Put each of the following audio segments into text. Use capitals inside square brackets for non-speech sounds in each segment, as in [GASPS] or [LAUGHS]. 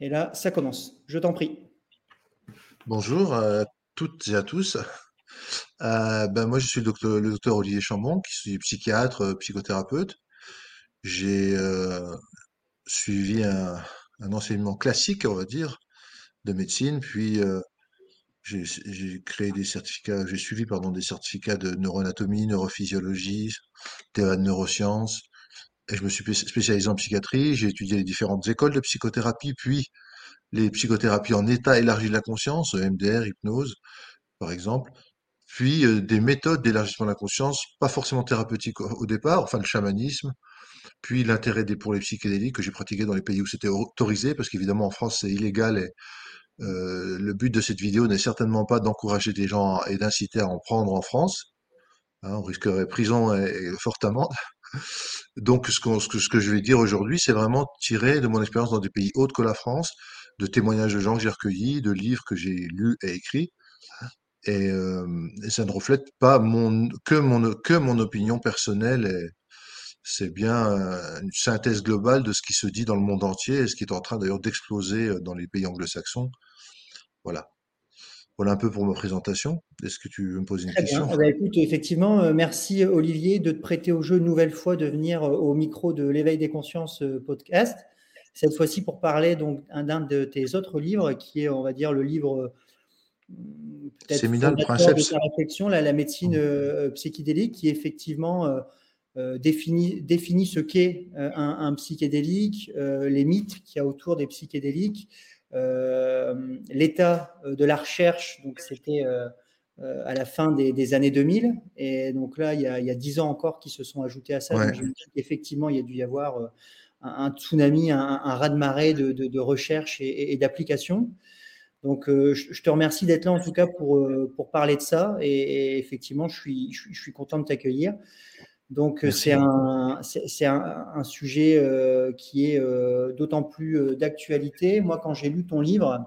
Et là, ça commence. Je t'en prie. Bonjour à toutes et à tous. Euh, ben moi, je suis le docteur, Olivier Chambon, qui suis psychiatre, euh, psychothérapeute. J'ai euh, suivi un, enseignement classique, on va dire, de médecine, puis j'ai créé des certificats, j'ai suivi pardon des certificats de neuroanatomie, neurophysiologie, de neurosciences, je me suis spé- spécialisé en psychiatrie. J'ai étudié les différentes écoles de psychothérapie, puis les psychothérapies en état élargi de la conscience, MDR, hypnose, par exemple, puis euh, des méthodes d'élargissement de la conscience, pas forcément thérapeutiques au, départ, enfin le chamanisme, puis l'intérêt pour les psychédéliques que j'ai pratiqué dans les pays où c'était autorisé, parce qu'évidemment en France c'est illégal et euh, le but de cette vidéo n'est certainement pas d'encourager des gens et d'inciter à en prendre en France. Hein, on risquerait prison et, et amende. Donc ce, que, je vais dire aujourd'hui, c'est vraiment tiré de mon expérience dans des pays autres que la France, de témoignages de gens que j'ai recueillis, de livres que j'ai lus et écrits. Et, euh, et ça ne reflète pas mon, que, mon, que mon opinion personnelle. C'est bien euh, une synthèse globale de ce qui se dit dans le monde entier et ce qui est en train d'ailleurs d'exploser euh, dans les pays anglo-saxons. Voilà. Voilà un peu pour ma présentation. Est-ce que tu veux me poser une Très question? Eh ben, écoute, effectivement, euh, merci Olivier de te prêter au jeu une nouvelle fois, de venir euh, au micro de l'éveil des consciences euh, podcast. Cette fois-ci pour parler donc d'un de tes autres livres, qui est, on va dire, le livre euh, peut-être Séminal de ta réflexion, là, la médecine euh, psychédélique, qui effectivement euh, euh, définit, définit ce qu'est euh, un, un psychédélique, euh, les mythes qu'il y a autour des psychédéliques, euh, l'état euh, de la recherche. Donc, c'était euh, euh, à la fin des, des années 2000. Et donc là, il y, a, il y a 10 ans encore qui se sont ajoutés à ça. Ouais. Donc, qu'effectivement, il y a dû y avoir euh, un, un tsunami, un, un raz-de-marée de, de, de recherche et, et, et d'application. Donc, euh, je, je te remercie d'être là en tout cas pour, euh, pour parler de ça. Et, et effectivement, je suis, je, suis- je suis content de t'accueillir. Donc, euh, c'est un, c'est c'est un, un sujet euh, qui est euh, d'autant plus euh, d'actualité. Moi, quand j'ai lu ton livre,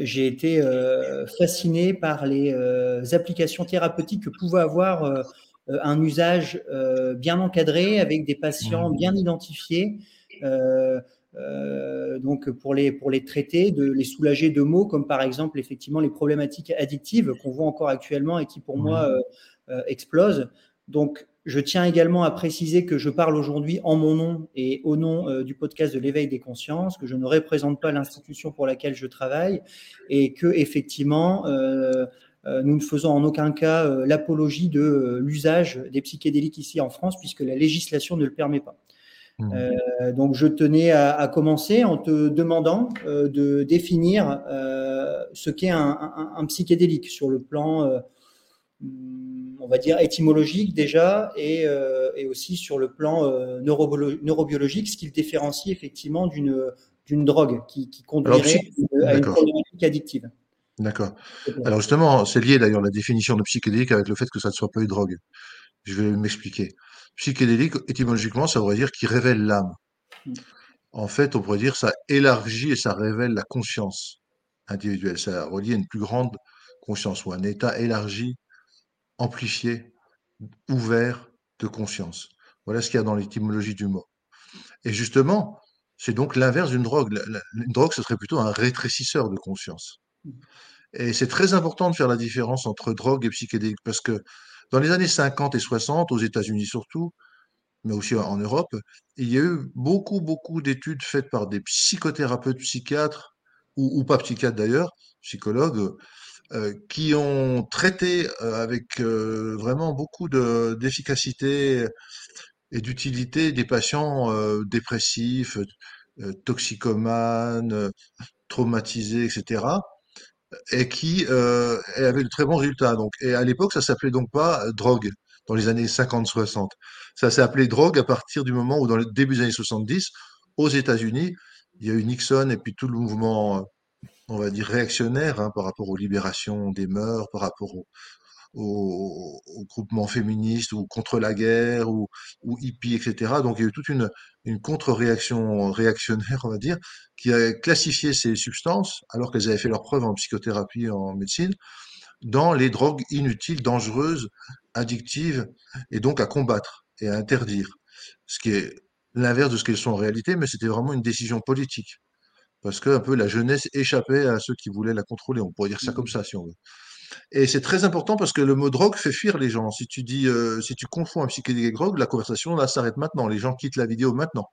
j'ai été fasciné par les applications thérapeutiques que pouvait avoir un usage bien encadré avec des patients Mhm. bien identifiés. euh, donc pour les pour les traiter, de les soulager de maux comme par exemple effectivement les problématiques addictives qu'on voit encore actuellement et qui pour moi euh, euh, explosent. Donc je tiens également à préciser que je parle aujourd'hui en mon nom et au nom euh, du podcast de l'éveil des consciences, que je ne représente pas l'institution pour laquelle je travaille et que effectivement euh, euh, nous ne faisons en aucun cas l'apologie de l'usage des psychédéliques ici en France puisque la législation ne le permet pas. Euh, donc je tenais à, à commencer en te demandant de définir ce qu'est un, un- un psychédélique sur le plan, on va dire, étymologique déjà, et, euh, et aussi sur le plan euh, neurobiologique, ce qui le différencie effectivement d'une d'une drogue qui, qui Alors, conduirait à une problématique addictive. d'accord. Alors justement, c'est lié d'ailleurs la définition de psychédélique avec le fait que ça ne soit pas une drogue. Je vais m'expliquer. Psychédélique, étymologiquement, ça voudrait dire qui révèle l'âme. Mm. En fait, on pourrait dire ça élargit et ça révèle la conscience individuelle. Ça relie à une plus grande conscience ou un état élargi, amplifié, ouvert de conscience. Voilà ce qu'il y a dans l'étymologie du mot. Et justement, c'est donc l'inverse d'une drogue. Une drogue, ce serait plutôt un rétrécisseur de conscience. Et c'est très important de faire la différence entre drogue et psychédélique parce que dans les années 50 et 60, aux États-Unis surtout, mais aussi en Europe, il y a eu beaucoup, beaucoup d'études faites par des psychothérapeutes, psychiatres, ou, ou pas psychiatres d'ailleurs, psychologues, euh, qui ont traité euh, avec euh, vraiment beaucoup de- d'efficacité et d'utilité des patients dépressifs, toxicomanes, traumatisés, etc et qui avait de très bons résultats. Donc, et à l'époque, ça s'appelait donc pas drogue dans les années 50-60. Ça s'est appelé drogue à partir du moment où, dans le début des années 70, aux États-Unis, il y a eu Nixon et puis tout le mouvement, on va dire, réactionnaire hein, par rapport aux libérations des mœurs, par rapport au, au, au groupement féministe ou contre la guerre ou, ou hippie, etc. Donc il y a eu toute une, une contre-réaction réactionnaire, on va dire, qui a classifié ces substances, alors qu'elles avaient fait leurs preuves en psychothérapie, en médecine, dans les drogues inutiles, dangereuses, addictives, et donc à combattre et à interdire. Ce qui est l'inverse de ce qu'elles sont en réalité, mais c'était vraiment une décision politique. Parce que un peu la jeunesse échappait à ceux qui voulaient la contrôler. On pourrait dire ça comme ça, si on veut. Et c'est très important parce que le mot drogue fait fuir les gens. Si tu dis, euh, si tu confonds un psychédélique et drogue, la conversation là s'arrête maintenant. Les gens quittent la vidéo maintenant.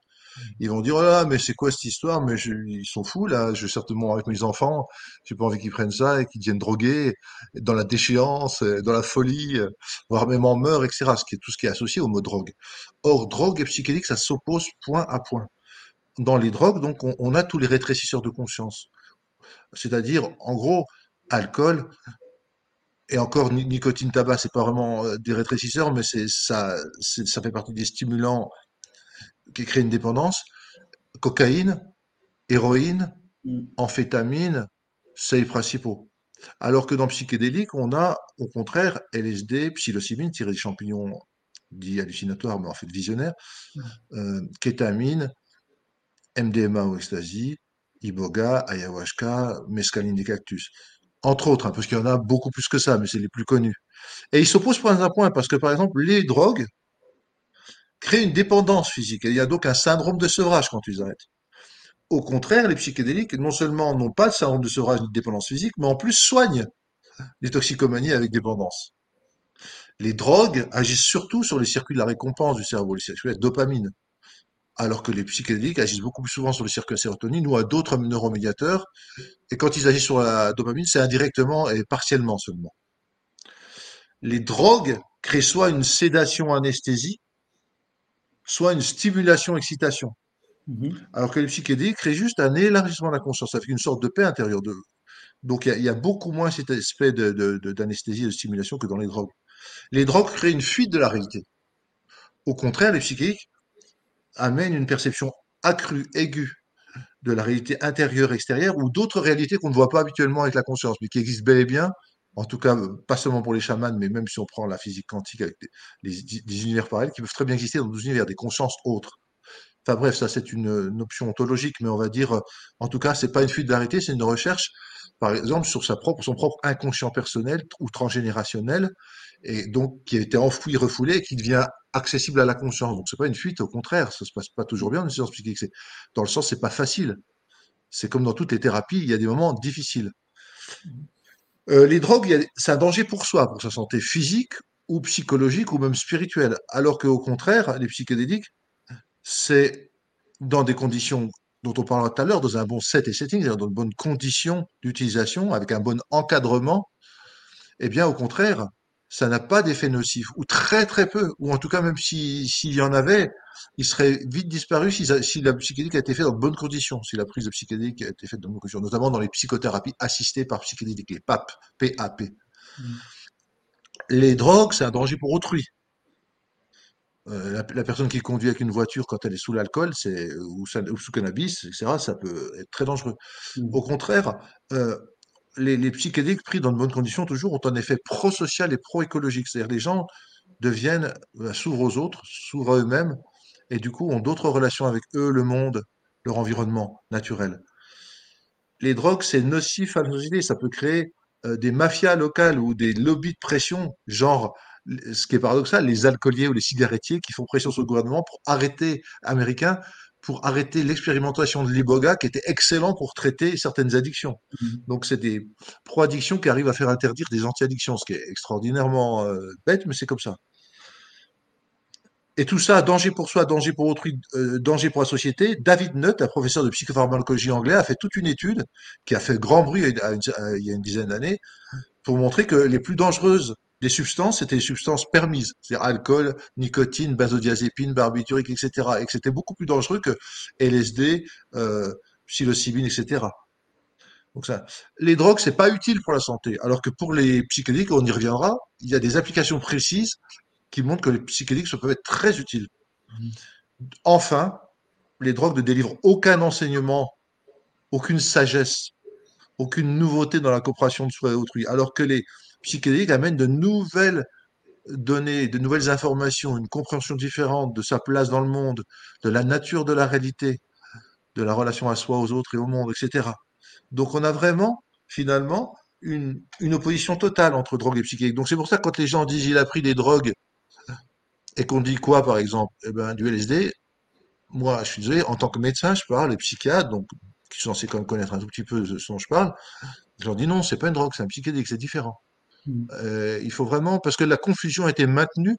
Ils vont dire, oh là, mais c'est quoi cette histoire? Mais je- ils sont fous, là. Je vais certainement avec mes enfants. J'ai pas envie qu'ils prennent ça et qu'ils deviennent drogués dans la déchéance, dans la folie, voire même en meurent, etc. Ce qui est tout ce qui est associé au mot drogue. Or, drogue et psychédélique, ça s'oppose point à point. Dans les drogues, donc, on, on a tous les rétrécisseurs de conscience. C'est-à-dire, en gros, alcool, et encore, ni- nicotine, tabac, c'est pas vraiment euh, des rétrécisseurs, mais c'est ça, c'est- ça fait partie des stimulants qui créent une dépendance. Cocaïne, héroïne, Mm. amphétamine, c'est les principaux. Alors que dans psychédélique, on a au contraire LSD, psilocybine, tiré des champignons dits hallucinatoires, mais en fait visionnaires, euh, kétamine, MDMA ou ecstasy, iboga, ayahuasca, mescaline des cactus. Entre autres, hein, parce qu'il y en a beaucoup plus que ça, mais c'est les plus connus. Et ils s'opposent point à point, parce que par exemple, les drogues créent une dépendance physique. Il y a donc un syndrome de sevrage quand tu les arrêtes. Au contraire, les psychédéliques, non seulement n'ont pas de syndrome de sevrage ni de dépendance physique, mais en plus soignent les toxicomanies avec dépendance. Les drogues agissent surtout sur les circuits de la récompense du cerveau, les circuits de la dopamine, alors que les psychédéliques agissent beaucoup plus souvent sur les circuits de sérotonine ou à d'autres neuromédiateurs. Et quand ils agissent sur la dopamine, c'est indirectement et partiellement seulement. Les drogues créent soit une sédation anesthésie, soit une stimulation excitation. Mhm. Alors que les psychédéliques créent juste un élargissement de la conscience, avec une sorte de paix intérieure. De... Donc il y, a, il y a beaucoup moins cet aspect de- de- de- d'anesthésie et de stimulation que dans les drogues. Les drogues créent une fuite de la réalité. Au contraire, les psychédéliques amènent une perception accrue, aiguë de la réalité intérieure, extérieure, ou d'autres réalités qu'on ne voit pas habituellement avec la conscience, mais qui existent bel et bien, en tout cas, pas seulement pour les chamans, mais même si on prend la physique quantique avec des, des univers parallèles, qui peuvent très bien exister dans d'autres univers, des consciences autres. Enfin bref, ça c'est une, option ontologique, mais on va dire, euh, en tout cas, c'est pas une fuite réalité, c'est une recherche, par exemple, sur son propre inconscient personnel ou transgénérationnel, et donc qui a été enfoui, refoulé, et qui devient accessible à la conscience. Donc c'est pas une fuite, au contraire, ça se passe pas toujours bien dans une séance psychique. Dans le sens, c'est pas facile. C'est comme dans toutes les thérapies, il y a des moments difficiles. Euh, les drogues, c'est un danger pour soi, pour sa santé physique ou psychologique ou même spirituelle, alors qu'au contraire, les psychédéliques, c'est dans des conditions dont on parlera tout à l'heure, dans un bon set et setting, c'est-à-dire dans de bonnes conditions d'utilisation, avec un bon encadrement, eh bien, au contraire, ça n'a pas d'effet nocif, ou très très peu, ou en tout cas, même si- s'il y en avait, il serait vite disparu si, la psychédélique a été faite dans de bonnes conditions, si la prise de psychédélique a été faite dans de bonnes conditions, notamment dans les psychothérapies assistées par psychédélique, les PAP, PAP. Mm. Les drogues, c'est un danger pour autrui. Euh, la, la personne qui conduit avec une voiture quand elle est sous l'alcool, c'est ou, sous cannabis, etc., ça peut être très dangereux. Mm. Au contraire, euh, les, les psychédéliques pris dans de bonnes conditions toujours ont un effet pro-social et pro-écologique. C'est-à-dire les gens deviennent, euh, s'ouvrent aux autres, s'ouvrent à eux-mêmes, et du coup ont d'autres relations avec eux, le monde, leur environnement naturel. Les drogues, c'est nocif à la société, ça peut créer euh, des mafias locales ou des lobbies de pression, genre, ce qui est paradoxal, les alcooliers ou les cigarettiers qui font pression sur le gouvernement pour arrêter, américain, pour arrêter l'expérimentation de l'iboga qui était excellent pour traiter certaines addictions. Mhm. Donc c'est des pro-addictions qui arrivent à faire interdire des anti-addictions, ce qui est extraordinairement euh, bête, mais c'est comme ça. Et tout ça, danger pour soi, danger pour autrui, euh, danger pour la société. David Nutt, un professeur de psychopharmacologie anglais, a fait toute une étude qui a fait grand bruit à- à une- à- il y a une dizaine d'années pour montrer que les plus dangereuses des substances, c'était les substances permises, c'est-à-dire alcool, nicotine, benzodiazépine, barbiturique, etc. Et que c'était beaucoup plus dangereux que LSD, euh, psilocybine, etc. Donc ça, les drogues, c'est pas utile pour la santé. Alors que pour les psychédéliques, on y reviendra, il y a des applications précises qui montrent que les psychédéliques peuvent être très utiles. Enfin, les drogues ne délivrent aucun enseignement, aucune sagesse, aucune nouveauté dans la coopération de soi et autrui, alors que les psychédéliques amènent de nouvelles données, de nouvelles informations, une compréhension différente de sa place dans le monde, de la nature de la réalité, de la relation à soi, aux autres et au monde, etc. Donc on a vraiment, finalement, une, opposition totale entre drogue et psychédélique. Donc c'est pour ça que quand les gens disent il a pris des drogues et qu'on dit quoi, par exemple? Eh ben, du LSD, moi, je suis désolé, en tant que médecin, je parle, les psychiatres, donc, qui sont censés quand même connaître un tout petit peu ce dont je parle, je leur dis non, c'est pas une drogue, c'est un psychédélique, c'est différent. Mm. Euh, il faut vraiment, parce que la confusion a été maintenue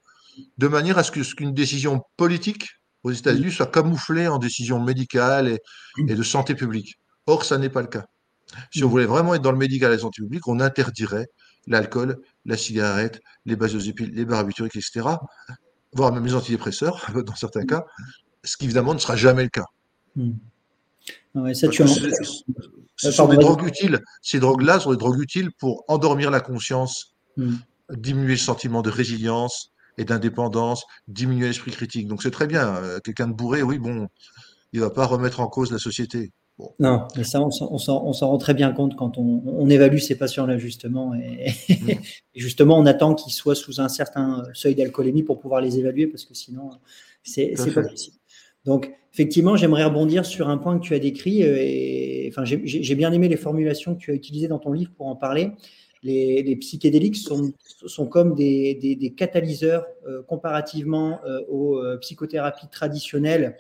de manière à ce qu'une décision politique aux États-Unis soit camouflée en décision médicale et, Mm. et de santé publique. Or, ça n'est pas le cas. Si on Mm. voulait vraiment être dans le médical et la santé publique, on interdirait l'alcool, la cigarette, les benzodiazepiles, les barbituriques, etc., voire même les antidépresseurs, [LAUGHS] dans certains cas, ce qui évidemment ne sera jamais le cas. Mm. Ouais, ça, tu en- ce, sont des drogues utiles. Ces drogues-là sont des drogues utiles pour endormir la conscience, Mm. diminuer le sentiment de résilience et d'indépendance, diminuer l'esprit critique. Donc c'est très bien. Euh, Quelqu'un de bourré, oui, bon, il va pas remettre en cause la société. Bon, Non, mais ça, on s'en rend très bien compte quand on, on évalue ces patients-là, justement. Et, Mm. [LAUGHS] et justement, on attend qu'ils soient sous un certain seuil d'alcoolémie pour pouvoir les évaluer, parce que sinon, c'est pas possible. Donc, effectivement, j'aimerais rebondir sur un point que tu as décrit. euh, enfin, j'ai bien aimé les formulations que tu as utilisées dans ton livre pour en parler. Les, psychédéliques sont, comme des, catalyseurs euh, comparativement euh, aux psychothérapies traditionnelles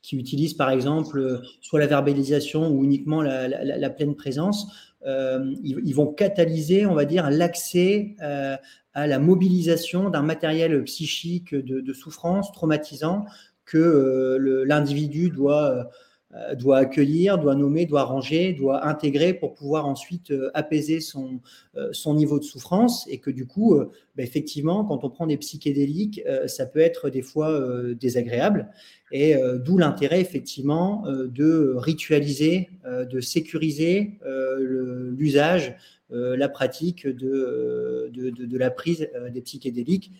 qui utilisent par exemple soit la verbalisation ou uniquement la, pleine présence, ils, vont catalyser, on va dire, l'accès à la mobilisation d'un matériel psychique de souffrance traumatisant que euh, l'individu doit, euh, doit accueillir, doit nommer, doit ranger, doit intégrer pour pouvoir ensuite euh, apaiser son, son niveau de souffrance et que du coup, bah, effectivement, quand on prend des psychédéliques, ça peut être des fois désagréable. Et d'où l'intérêt, effectivement, de ritualiser, de sécuriser l'usage, la pratique de, de, la prise des psychédéliques.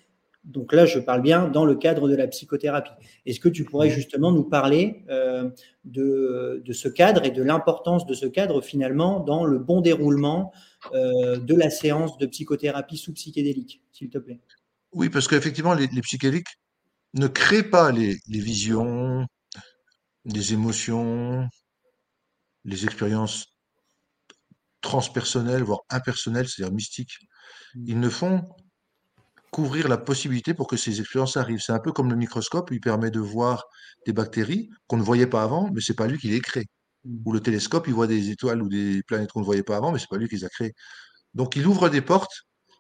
Donc là, je parle bien dans le cadre de la psychothérapie. Est-ce que tu pourrais justement nous parler euh, de, de ce cadre et de l'importance de ce cadre finalement dans le bon déroulement euh, de la séance de psychothérapie sous psychédélique, s'il te plaît? Oui, parce qu'effectivement, les, les psychédéliques ne créent pas les, les visions, les émotions, les expériences transpersonnelles, voire impersonnelles, c'est-à-dire mystiques. Ils ne font qu'ouvrir la possibilité pour que ces expériences arrivent. C'est un peu comme le microscope, il permet de voir des bactéries qu'on ne voyait pas avant, mais c'est pas lui qui les crée. Ou le télescope, il voit des étoiles ou des planètes qu'on ne voyait pas avant, mais c'est pas lui qui les a créées. Donc il ouvre des portes,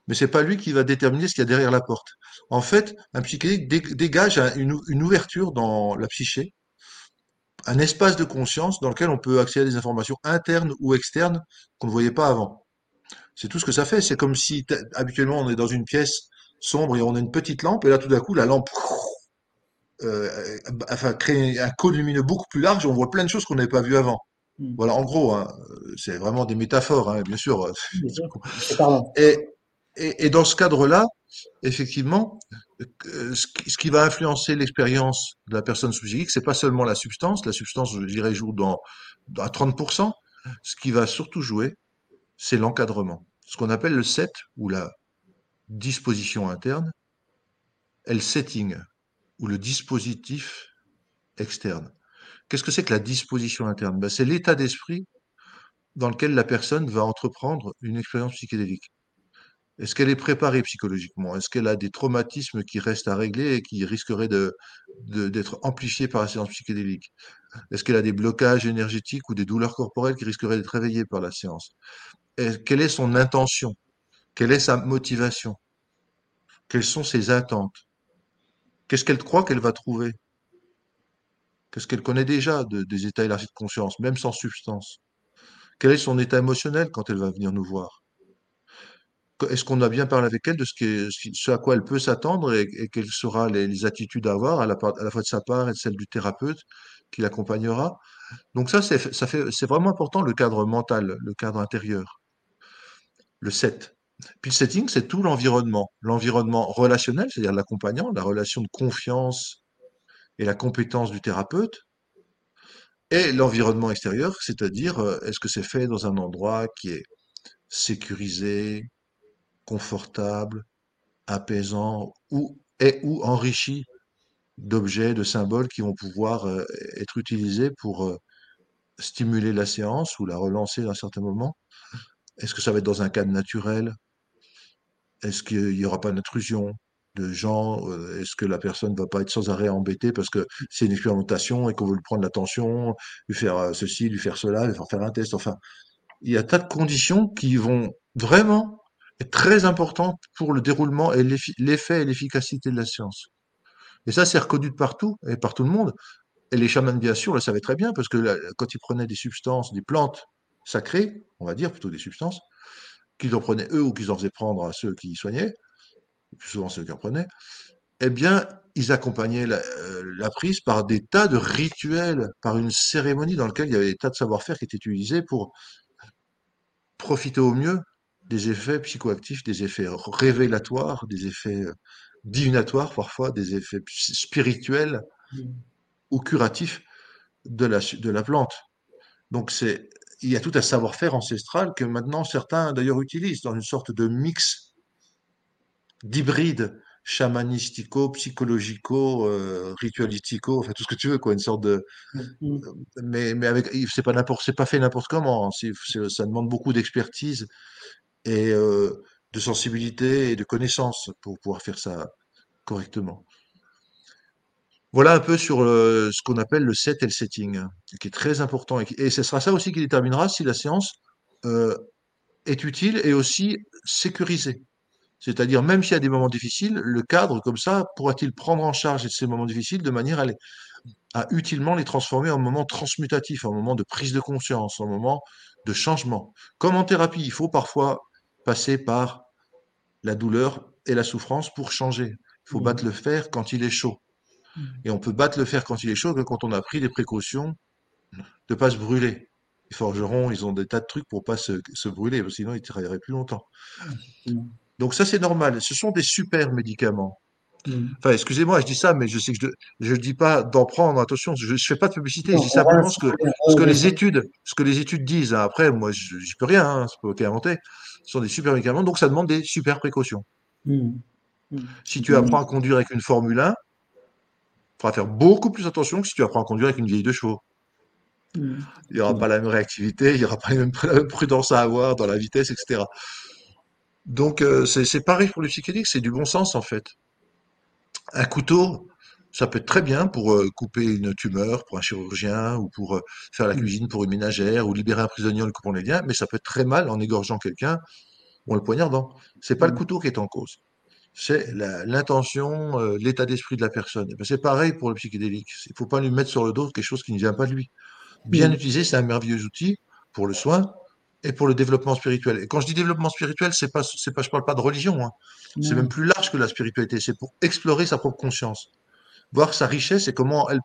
mais c'est pas lui qui va déterminer ce qu'il y a derrière la porte. En fait, un psychédélique dé- dégage un- une, une ouverture dans la psyché, un espace de conscience dans lequel on peut accéder à des informations internes ou externes qu'on ne voyait pas avant. C'est tout ce que ça fait. C'est comme si habituellement on est dans une pièce sombre et on a une petite lampe, et là tout d'un coup la lampe euh, enfin, crée un cône lumineux beaucoup plus large, et on voit plein de choses qu'on n'avait pas vues avant. Mm. Voilà, en gros, hein, c'est vraiment des métaphores, hein, bien sûr. [LAUGHS] Et, et, et dans ce cadre-là, effectivement, euh, ce qui, ce qui va influencer l'expérience de la personne sous c'est pas seulement la substance. La substance, je dirais, joue dans, dans- à 30%. Ce qui va surtout jouer, c'est l'encadrement. Ce qu'on appelle le set ou la disposition interne, et le setting ou le dispositif externe. Qu'est-ce que c'est que la disposition interne? Ben, C'est l'état d'esprit dans lequel la personne va entreprendre une expérience psychédélique. Est-ce qu'elle est préparée psychologiquement? Est-ce qu'elle a des traumatismes qui restent à régler et qui risqueraient d'être amplifiés par la séance psychédélique? Est-ce qu'elle a des blocages énergétiques ou des douleurs corporelles qui risqueraient d'être réveillées par la séance? Quelle est son intention? Quelle est sa motivation? Quelles sont ses attentes? Qu'est-ce qu'elle croit qu'elle va trouver? Qu'est-ce qu'elle connaît déjà de- des états élargis de conscience, même sans substance? Quel est son état émotionnel quand elle va venir nous voir? Est-ce qu'on a bien parlé avec elle de ce, à quoi elle peut s'attendre et, quelles seront les, attitudes à avoir à la, à la fois de sa part et de celle du thérapeute qui l'accompagnera? Donc ça, c'est vraiment important, le cadre mental, le cadre intérieur, le set. Puis le setting, c'est tout l'environnement. L'environnement relationnel, c'est-à-dire l'accompagnant, la relation de confiance et la compétence du thérapeute, et l'environnement extérieur, c'est-à-dire euh, est-ce que c'est fait dans un endroit qui est sécurisé, confortable, apaisant ou et ou enrichi d'objets, de symboles qui vont pouvoir euh, être utilisés pour euh, stimuler la séance ou la relancer à un certain moment? Est-ce que ça va être dans un cadre naturel? Est-ce qu'il n'y aura pas d'intrusion de gens, euh, est-ce que la personne va pas être sans arrêt embêtée parce que c'est une expérimentation et qu'on veut lui prendre l'attention, lui faire euh, ceci, lui faire cela, lui faire faire un test. Enfin, il y a tas de conditions qui vont vraiment être très importantes pour le déroulement et l'effet et l'efficacité de la science. Et ça, c'est reconnu de partout et par tout le monde. Et les chamans, bien sûr, le savaient très bien parce que quand ils prenaient des substances, des plantes sacrées, on va dire plutôt des substances, qu'ils en prenaient eux ou qu'ils en faisaient prendre à ceux qui y soignaient, plus souvent ceux qui en prenaient, eh bien, ils accompagnaient euh, la, prise par des tas de rituels, par une cérémonie dans laquelle il y avait des tas de savoir-faire qui étaient utilisés pour profiter au mieux des effets psychoactifs, des effets révélatoires, des effets euh, divinatoires parfois, des effets spirituels ou curatifs de la, de la plante. Donc c'est, il y a tout un savoir-faire ancestral que maintenant certains d'ailleurs utilisent dans une sorte de mix d'hybride chamanistico, psychologico, euh, ritualistico, enfin tout ce que tu veux, quoi, une sorte de. Mm. Mais, mais avec, c'est pas n'importe, c'est pas fait n'importe comment. Hein. ça demande beaucoup d'expertise et euh, de sensibilité et de connaissance pour pouvoir faire ça correctement. Voilà un peu sur ce qu'on appelle le set et le setting, qui est très important. Et, ce sera ça aussi qui déterminera si la séance euh, est utile et aussi sécurisée. C'est-à-dire, même s'il y a des moments difficiles, le cadre, comme ça, pourra-t-il prendre en charge ces moments difficiles de manière à, à utilement les transformer en moments transmutatifs, en moments de prise de conscience, en moments de changement. Comme en thérapie, il faut parfois passer par la douleur et la souffrance pour changer. Il faut mmh. battre le fer quand il est chaud. Et on peut battre le fer quand il est chaud que quand on a pris des précautions de ne pas se brûler. Les forgerons, ils ont des tas de trucs pour ne pas se, se brûler, sinon ils travailleraient plus longtemps. Mmh. Donc ça, c'est normal. Ce sont des super médicaments. Mm. Enfin, excusez-moi, je dis ça, mais je sais que je ne dis pas d'en prendre. Attention, je ne fais pas de publicité. je dis simplement ce que, ce que les études, ce que les études disent. Après, moi, je n'y peux rien. Hein, c'est pas inventer. Ce sont des super médicaments, donc ça demande des super précautions. Mm. Mm. Si tu apprends à conduire avec une Formule 1, il faudra faire beaucoup plus attention que si tu apprends à conduire avec une vieille de chevaux. Il n'y aura pas la même réactivité, il n'y aura pas [LAUGHS] la même prudence à avoir dans la vitesse, etc. Donc euh, c'est pareil pour le psychédélique, c'est du bon sens en fait. Un couteau, ça peut être très bien pour euh, couper une tumeur, pour un chirurgien, ou pour euh, faire la mmh. cuisine pour une ménagère, ou libérer un prisonnier en le coupant les liens, mais ça peut être très mal en égorgeant quelqu'un ou en le poignardant. C'est pas le mmh. couteau qui est en cause. C'est l'intention, l'état d'esprit de la personne. Ben, c'est pareil pour le psychédélique. Il faut pas lui mettre sur le dos quelque chose qui ne vient pas de lui. Bien mmh. utilisé, c'est un merveilleux outil pour le soin, et pour le développement spirituel. Et quand je dis développement spirituel, c'est pas, c'est pas, je parle pas de religion. Hein. C'est même plus large que la spiritualité. C'est pour explorer sa propre conscience, voir sa richesse et comment elle,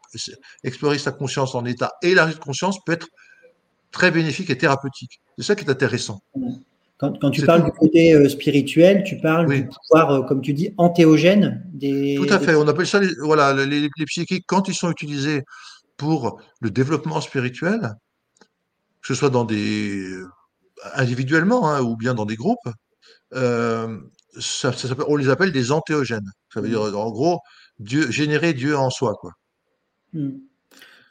explorer sa conscience en état élargi de conscience peut être très bénéfique et thérapeutique. C'est ça qui est intéressant. Quand, quand tu parles du côté euh, spirituel, tu parles du pouvoir, euh, comme tu dis, antéogène des. Tout à fait. On appelle ça, les, voilà, les, les psychiques quand ils sont utilisés pour le développement spirituel, que ce soit dans des individuellement hein, ou bien dans des groupes, euh, ça, on les appelle des antéogènes. Ça veut dire, mmh. en gros, Dieu, générer Dieu en soi. Quoi. Mmh.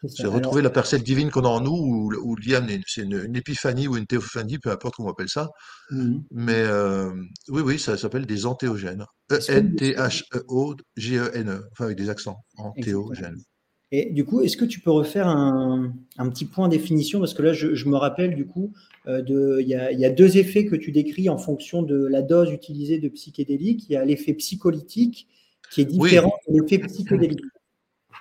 C'est retrouver la personne divine qu'on a en nous ou, ou amener. C'est une, épiphanie ou une théophanie, peu importe comment on appelle ça. Mmh. Mais euh, oui, oui, ça s'appelle des antéogènes. E-N-T-H-E-O-G-E-N-E. E, enfin, avec des accents. Antéogènes. Et du coup, est-ce que tu peux refaire un, petit point définition? Parce que là, je, me rappelle du coup, euh, il y, a deux effets que tu décris en fonction de la dose utilisée de psychédélique. Il y a l'effet psycholytique qui est différent de l'effet psychédélique.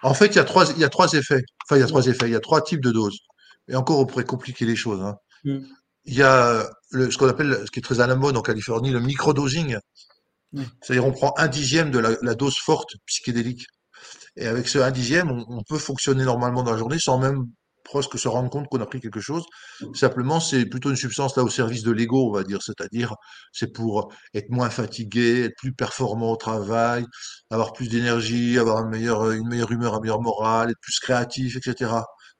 En fait, il y, a trois, il y a trois effets. Enfin, il y a trois effets. Il y a trois types de doses. Et encore, on pourrait compliquer les choses. Hein. Hmm. Il y a le, ce qu'on appelle, ce qui est très à la mode en Californie, le microdosing. C'est-à-dire, on prend un dixième de la dose forte psychédélique. Et avec ce 1 dixième, on, peut fonctionner normalement dans la journée sans même presque se rendre compte qu'on a pris quelque chose. Simplement, c'est plutôt une substance là au service de l'ego, on va dire. C'est-à-dire, c'est pour être moins fatigué, être plus performant au travail, avoir plus d'énergie, avoir une meilleure, une meilleure humeur, un meilleur moral, être plus créatif, etc.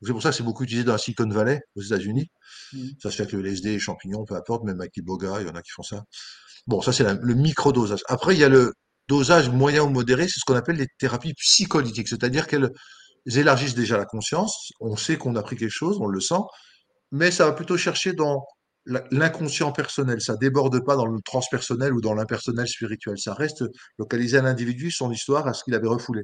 C'est pour ça que c'est beaucoup utilisé dans la Silicon Valley, aux États-Unis. Mmh. Ça se fait avec le LSD, les champignons, peu importe, même avec les bogas, il y en a qui font ça. Bon, ça c'est le micro-dosage. Après, il y a le, dosage moyen ou modéré, c'est ce qu'on appelle les thérapies psycholytiques, c'est-à-dire qu'elles élargissent déjà la conscience, on sait qu'on a pris quelque chose, on le sent, mais ça va plutôt chercher dans l'inconscient personnel, ça déborde pas dans le transpersonnel ou dans l'impersonnel spirituel, ça reste localisé à l'individu, son histoire, à ce qu'il avait refoulé.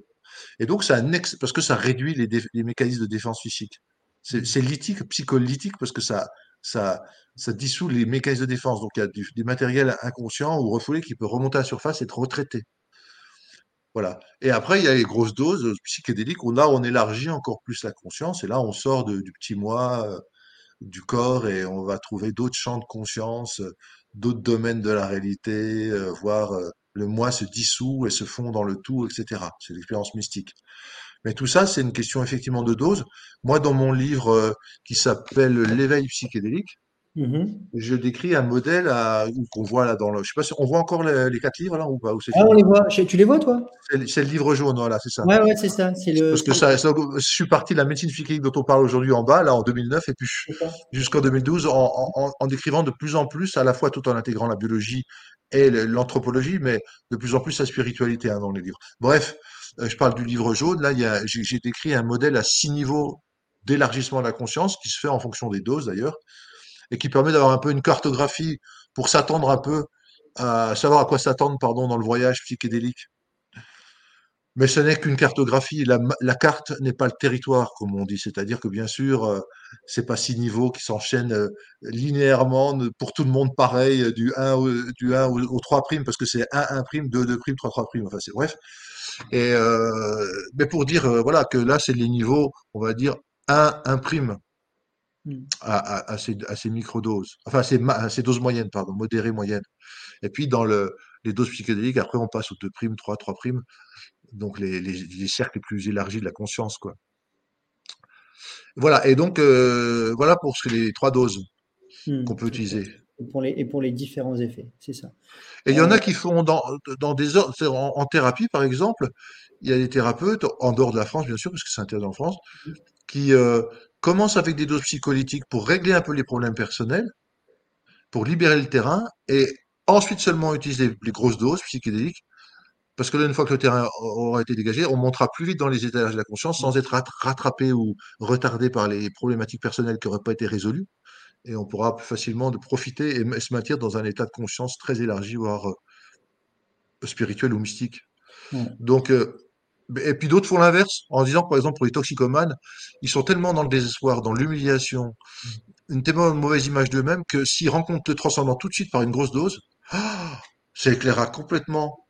Et donc, ça parce que ça réduit les, mécanismes de défense physique. C'est lithique, psycholytique, parce que ça, dissout les mécanismes de défense. Donc, il y a du, des matériels inconscients ou refoulés qui peuvent remonter à la surface et être retraités. Voilà. Et après, il y a les grosses doses psychédéliques où là, on élargit encore plus la conscience et là, on sort du petit moi, euh, du corps et on va trouver d'autres champs de conscience, euh, d'autres domaines de la réalité, euh, voir le moi se dissout et se fond dans le tout, etc. C'est l'expérience mystique. Mais tout ça, c'est une question effectivement de dose. Moi, dans mon livre qui s'appelle L'éveil psychédélique, Mhm. je décris un modèle à, qu'on voit là dans le. Je sais pas si on voit encore les, les quatre livres là ou pas ou c'est Ah, on les voit. Je- Tu les vois, toi? C'est le c'est le livre jaune, voilà, c'est ça. Ouais, ouais, c'est ça. C'est le. Parce que ça, ça- je suis parti de la médecine psychique dont on parle aujourd'hui en bas, là en 2009, et puis jusqu'en 2012, en, en, en- en décrivant de plus en plus, à la fois tout en intégrant la biologie et l'anthropologie, mais de plus en plus la spiritualité hein, dans les livres. Bref, euh, je parle du livre jaune. Là, il y a, j'ai j'ai décrit un modèle à six niveaux d'élargissement de la conscience qui se fait en fonction des doses d'ailleurs et qui permet d'avoir un peu une cartographie pour s'attendre un peu à savoir à quoi s'attendre pardon dans le voyage psychédélique. Mais ce n'est qu'une cartographie. La, carte n'est pas le territoire, comme on dit. C'est-à-dire que bien sûr, euh, c'est pas six niveaux qui s'enchaînent euh, linéairement pour tout le monde pareil euh, du 1 au, du 1 au, au 3 prime parce que c'est 1 1 prime, 2 2 prime, 3 3 prime. Enfin, c'est bref. Euh, mais pour dire voilà que là, c'est les niveaux, on va dire 1 1 prime Mm. à, à, à ces, à ces microdoses, enfin à ces, ma- à ces doses moyennes, pardon, modérées moyennes. Et puis dans le, les doses psychédéliques, après on passe aux 2 primes, 3, 3 primes, donc les, les, les cercles les plus élargis de la conscience, quoi. Voilà, et donc euh, voilà pour ce, les trois doses Mm. qu'on peut utiliser. Et pour les, et pour les différents effets. C'est ça. Et il y en Euh, a qui font dans, dans des en, en thérapie, par exemple, il y a des thérapeutes, en dehors de la France, bien sûr, parce que c'est interdit en France, qui euh, commencent avec des doses psycholytiques pour régler un peu les problèmes personnels, pour libérer le terrain, et ensuite seulement utiliser les grosses doses psychédéliques, parce que là, une fois que le terrain aura été dégagé, on montera plus vite dans les étages de la conscience sans être rat- rattrapé ou retardé par les problématiques personnelles qui n'auraient pas été résolues, et on pourra plus facilement de profiter et se maintenir dans un état de conscience très élargi, voire euh, spirituel ou mystique. Donc, euh, et puis d'autres font l'inverse, en disant par exemple, pour les toxicomanes, ils sont tellement dans le désespoir, dans l'humiliation, une tellement mauvaise image d'eux-mêmes que s'ils rencontrent le transcendant tout de suite par une grosse dose, [GASPS] ça éclairera complètement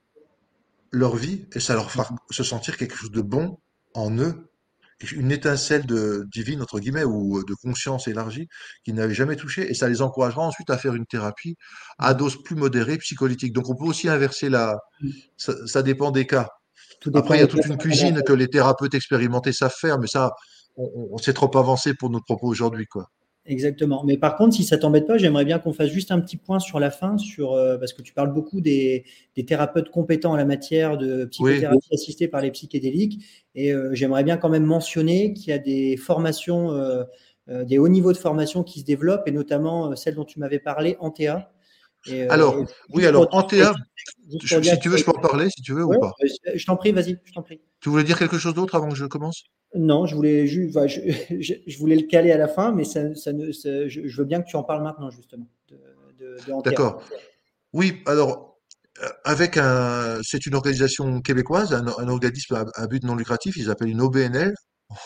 leur vie et ça leur fera se sentir quelque chose de bon en eux, une étincelle de divine entre guillemets ou de conscience élargie qu'ils n'avaient jamais touché et ça les encouragera ensuite à faire une thérapie à dose plus modérée psycholytique. Donc on peut aussi inverser la, ça dépend des cas. Tout Après, il y a toute une cuisine que les thérapeutes expérimentés savent faire, mais ça, on, on- c'est trop avancé pour notre propos aujourd'hui, quoi. Exactement. Mais par contre, si ça t'embête pas, j'aimerais bien qu'on fasse juste un petit point sur la fin, sur, euh, parce que tu parles beaucoup des, des thérapeutes compétents en la matière de psychothérapie assistée par les psychédéliques. Et euh, j'aimerais bien quand même mentionner qu'il y a des formations, euh, des hauts niveaux de formation qui se développent, et notamment celle dont tu m'avais parlé, Antea. Et, euh, Alors, et oui, alors, je- dire si tu veux, je peux en parler, si tu veux, Ouais, ou pas. euh, je t'en prie, vas-y, je t'en prie. Tu voulais dire quelque chose d'autre avant que je commence? Non, je voulais enfin, [LAUGHS] je, voulais le caler à la fin, mais ça, ça ne, ça- je, veux bien que tu en parles maintenant, justement. D'accord. Oui, alors, euh, avec un, c'est une organisation québécoise, un, un organisme à, à but non lucratif, ils appellent une OBNL,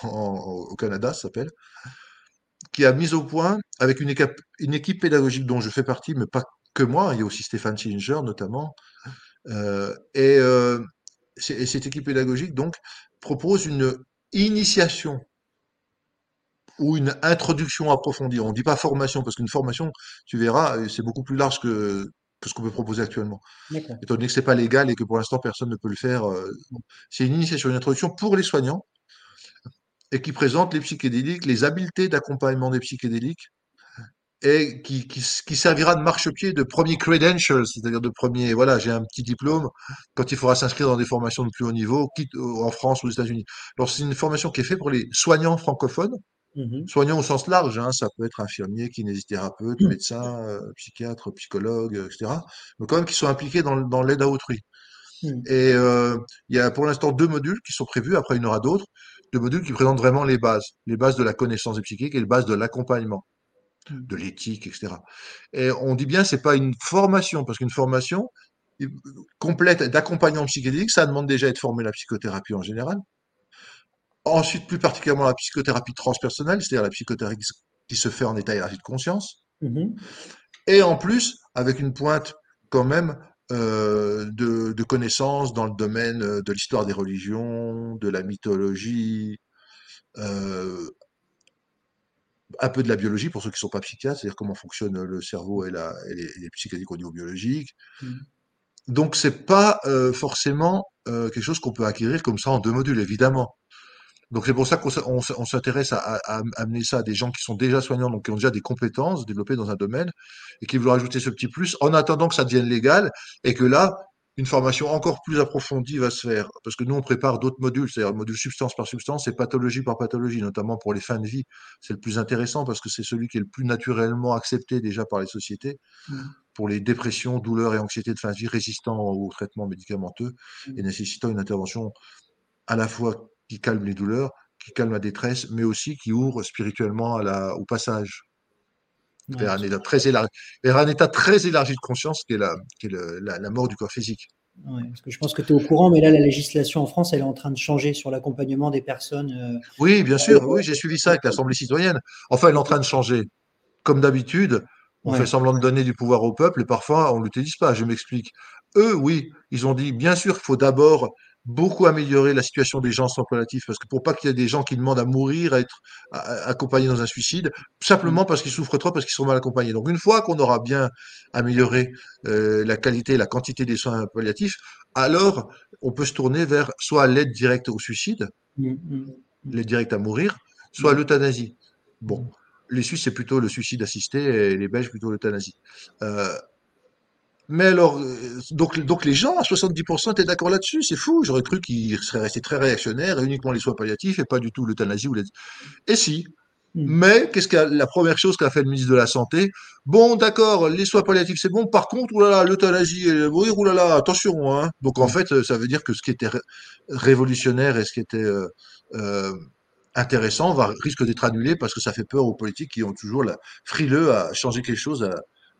en- au Canada, ça s'appelle, qui a mis au point, avec une équipe, une équipe pédagogique dont je fais partie, mais pas que moi, il y a aussi Stéphane Schillinger notamment, euh, et, euh, et cette équipe pédagogique, donc, propose une initiation ou une introduction approfondie. On ne dit pas formation, parce qu'une formation, tu verras, c'est beaucoup plus large que, que ce qu'on peut proposer actuellement. Étant donné que c'est pas légal et que pour l'instant personne ne peut le faire, euh, c'est une initiation, une introduction pour les soignants et qui présente les psychédéliques, les habiletés d'accompagnement des psychédéliques et qui, qui, qui servira de marchepied de premier credential, c'est-à-dire de premier, voilà, j'ai un petit diplôme quand il faudra s'inscrire dans des formations de plus haut niveau, quitte en France ou aux États-Unis. Alors c'est une formation qui est faite pour les soignants francophones, Mhm. soignants au sens large, hein, ça peut être infirmier, kinésithérapeute, Mhm. médecin, euh, psychiatre, psychologue, etc. Mais quand même qui sont impliqués dans, dans l'aide à autrui. Mhm. Et euh, il y a pour l'instant deux modules qui sont prévus, après il y en aura d'autres, deux modules qui présentent vraiment les bases, les bases de la connaissance des psychiques et les bases de l'accompagnement. De l'éthique, etc. Et on dit bien, c'est pas une formation, parce qu'une formation complète d'accompagnement psychédélique, ça demande déjà d'être formé à la psychothérapie en général. Ensuite, plus particulièrement la psychothérapie transpersonnelle, c'est-à-dire la psychothérapie qui se fait en état élargi de conscience. Mmh Et en plus, avec une pointe quand même euh, de, connaissances dans le domaine euh, de l'histoire des religions, de la mythologie, euh, un peu de la biologie pour ceux qui ne sont pas psychiatres, c'est-à-dire comment fonctionne le cerveau et, la, les, les au niveau biologique. Mmh. Donc, c'est pas forcément quelque chose qu'on peut acquérir comme ça en deux modules, évidemment. Donc c'est pour ça qu'on s'intéresse à, amener ça à des gens qui sont déjà soignants, donc qui ont déjà des compétences développées dans un domaine, et qui veulent rajouter ce petit plus en attendant que ça devienne légal, et que là, une formation encore plus approfondie va se faire. Parce que nous, on prépare d'autres modules, c'est-à-dire le module substance par substance et pathologie par pathologie, notamment pour les fins de vie. C'est le plus intéressant parce que c'est celui qui est le plus naturellement accepté déjà par les sociétés. Mmh. Pour les dépressions, douleurs et anxiétés de fin de vie résistant aux traitements médicamenteux mmh. et nécessitant une intervention à la fois qui calme les douleurs, qui calme la détresse, mais aussi qui ouvre spirituellement à la, au passage vers, un état très élargi, vers un état très élargi de conscience qui est la, qui est la, la, mort du corps physique. parce que je pense que tu es au courant, mais là, la législation en France, elle est en train de changer sur l'accompagnement des personnes. Euh, oui, bien sûr, oui, j'ai suivi ça avec l'Assemblée citoyenne. Enfin, elle est en train de changer. Comme d'habitude, on fait semblant de donner du pouvoir au peuple et parfois on ne l'utilise pas. Je m'explique. Eux, oui, ils ont dit, bien sûr, il faut d'abord beaucoup améliorer la situation des gens sans palliatif, parce que pour pas qu'il y ait des gens qui demandent à mourir, à être accompagnés dans un suicide, simplement mmh. parce qu'ils souffrent trop, parce qu'ils sont mal accompagnés. Donc une fois qu'on aura bien amélioré euh, la qualité et la quantité des soins palliatifs, alors on peut se tourner vers soit l'aide directe au suicide, mmh, mmh, l'aide directe à mourir, soit l'euthanasie. Bon, les Suisses, c'est plutôt le suicide assisté, et les Belges, plutôt l'euthanasie. Euh, mais alors, euh, donc, donc les gens, à 70%, étaient d'accord là-dessus. C'est fou. J'aurais cru qu'ils seraient restés très réactionnaires et uniquement les soins palliatifs et pas du tout l'euthanasie ou les... Et si. Hmm. Mais qu'est-ce que la première chose qu'a fait le ministre de la Santé? Bon, d'accord, les soins palliatifs, c'est bon. Par contre, oulala, l'euthanasie et mourir, oulala, attention. Hein. Donc en hmm. fait, ça veut dire que ce qui était révolutionnaire et ce qui était euh, euh, intéressant va, risque d'être annulé parce que ça fait peur aux politiques qui ont toujours la frileux à changer quelque chose à,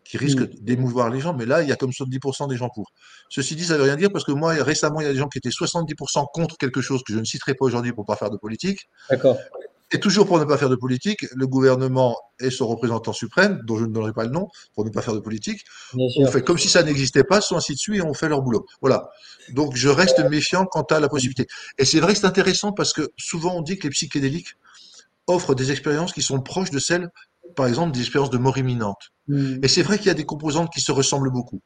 qui risque mm. d'émouvoir les gens, mais là, il y a comme 70% des gens pour. Ceci dit, ça ne veut rien dire parce que moi, récemment, il y a des gens qui étaient 70% contre quelque chose que je ne citerai pas aujourd'hui pour ne pas faire de politique. D'accord. Et toujours pour ne pas faire de politique, le gouvernement et son représentant suprême, dont je ne donnerai pas le nom, pour ne pas faire de politique, on fait comme si ça n'existait pas, sont ainsi de suite, et on fait leur boulot. Voilà. Donc je reste méfiant quant à la possibilité. Et c'est vrai que c'est intéressant parce que souvent on dit que les psychédéliques offrent des expériences qui sont proches de celles par exemple, des expériences de mort imminente. Hmm. Et c'est vrai qu'il y a des composantes qui se ressemblent beaucoup.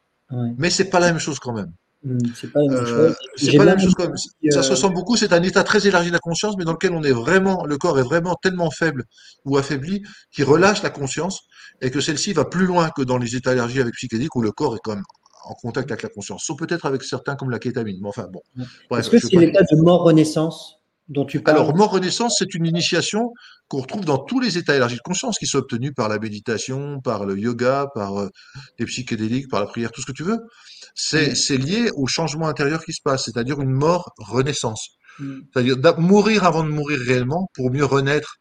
Mais c'est pas la même chose quand même. Hmm, c'est pas la même euh, chose. C'est pas la même chose quand même. Ça se ressemble beaucoup. C'est un état très élargi de la conscience, mais dans lequel on est vraiment, le corps est vraiment tellement faible ou affaibli qu'il relâche la conscience et que celle-ci va plus loin que dans les états élargis avec psychédéliques où le corps est quand même en contact avec la conscience. Sauf peut-être avec certains comme la kétamine. Mais enfin bon. Est-ce que c'est l'état de mort-renaissance alors, mort renaissance, c'est une initiation qu'on retrouve dans tous les états élargis de conscience qui sont obtenus par la méditation, par le yoga, par euh, les psychédéliques, par la prière, tout ce que tu veux. C'est, lié au changement intérieur qui se passe, c'est-à-dire une mort renaissance. Mm. C'est-à-dire mourir avant de mourir réellement pour mieux renaître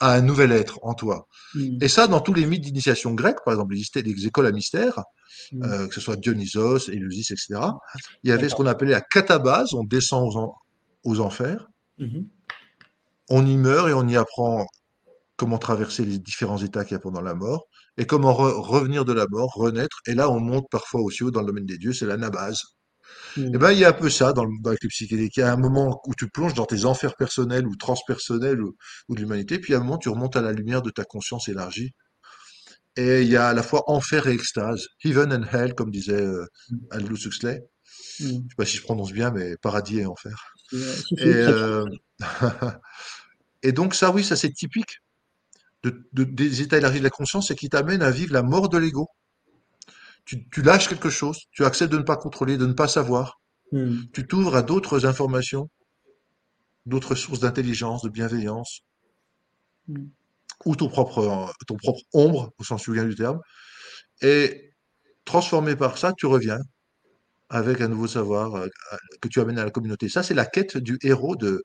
à un nouvel être en toi. Mm. Et ça, dans tous les mythes d'initiation grecque, par exemple les, les écoles à mystère, mm. euh, que ce soit Dionysos, Éleusis, etc., il y avait ce qu'on appelait la catabase, on descend aux, aux enfers, Mhm. On y meurt et on y apprend comment traverser les différents états qu'il y a pendant la mort et comment revenir de la mort, renaître. Et là, on monte parfois aussi haut dans le domaine des dieux, c'est l'anabase. Et mhm. eh ben, il y a un peu ça dans, le, dans les psychédéliques. Il y a un moment où tu plonges dans tes enfers personnels ou transpersonnels ou, de l'humanité, puis à un moment, tu remontes à la lumière de ta conscience élargie. Et il y a à la fois enfer et extase, heaven and hell, comme disait euh, mhm. Aldous Huxley. Je ne sais pas si je prononce bien, mais paradis et enfer. Euh, [LAUGHS] et, donc ça, oui, ça c'est typique de, des états élargis de la conscience et qui t'amène à vivre la mort de l'ego. Tu, lâches quelque chose, tu acceptes de ne pas contrôler, de ne pas savoir. Hmm. Tu t'ouvres à d'autres informations, d'autres sources d'intelligence, de bienveillance, hmm. ou ton propre, ton propre ombre, au sens bien du terme. Et transformé par ça, tu reviens avec un nouveau savoir euh, que tu amènes à la communauté. Ça, c'est la quête du héros de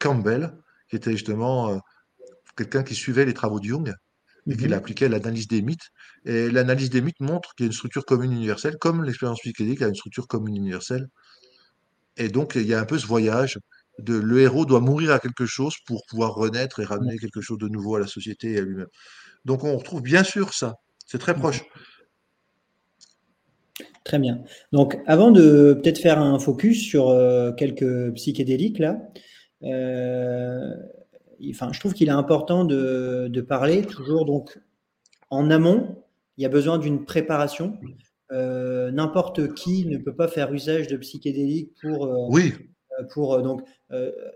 Campbell, qui était justement euh, quelqu'un qui suivait les travaux de Jung et qu'il Mhm. appliquait l'analyse des mythes. Et l'analyse des mythes montre qu'il y a une structure commune universelle, comme l'expérience psychédélique a une structure commune universelle. Et donc, il y a un peu ce voyage de le héros doit mourir à quelque chose pour pouvoir renaître et ramener quelque chose de nouveau à la société et à lui-même. Donc, on retrouve bien sûr ça. C'est très proche. Très bien. Donc, avant de peut-être faire un focus sur euh, quelques psychédéliques, là, euh, enfin, je trouve qu'il est important de, de, parler toujours donc en amont. Il y a besoin d'une préparation. Euh, N'importe qui ne peut pas faire usage de psychédéliques pour. Oui, pour donc,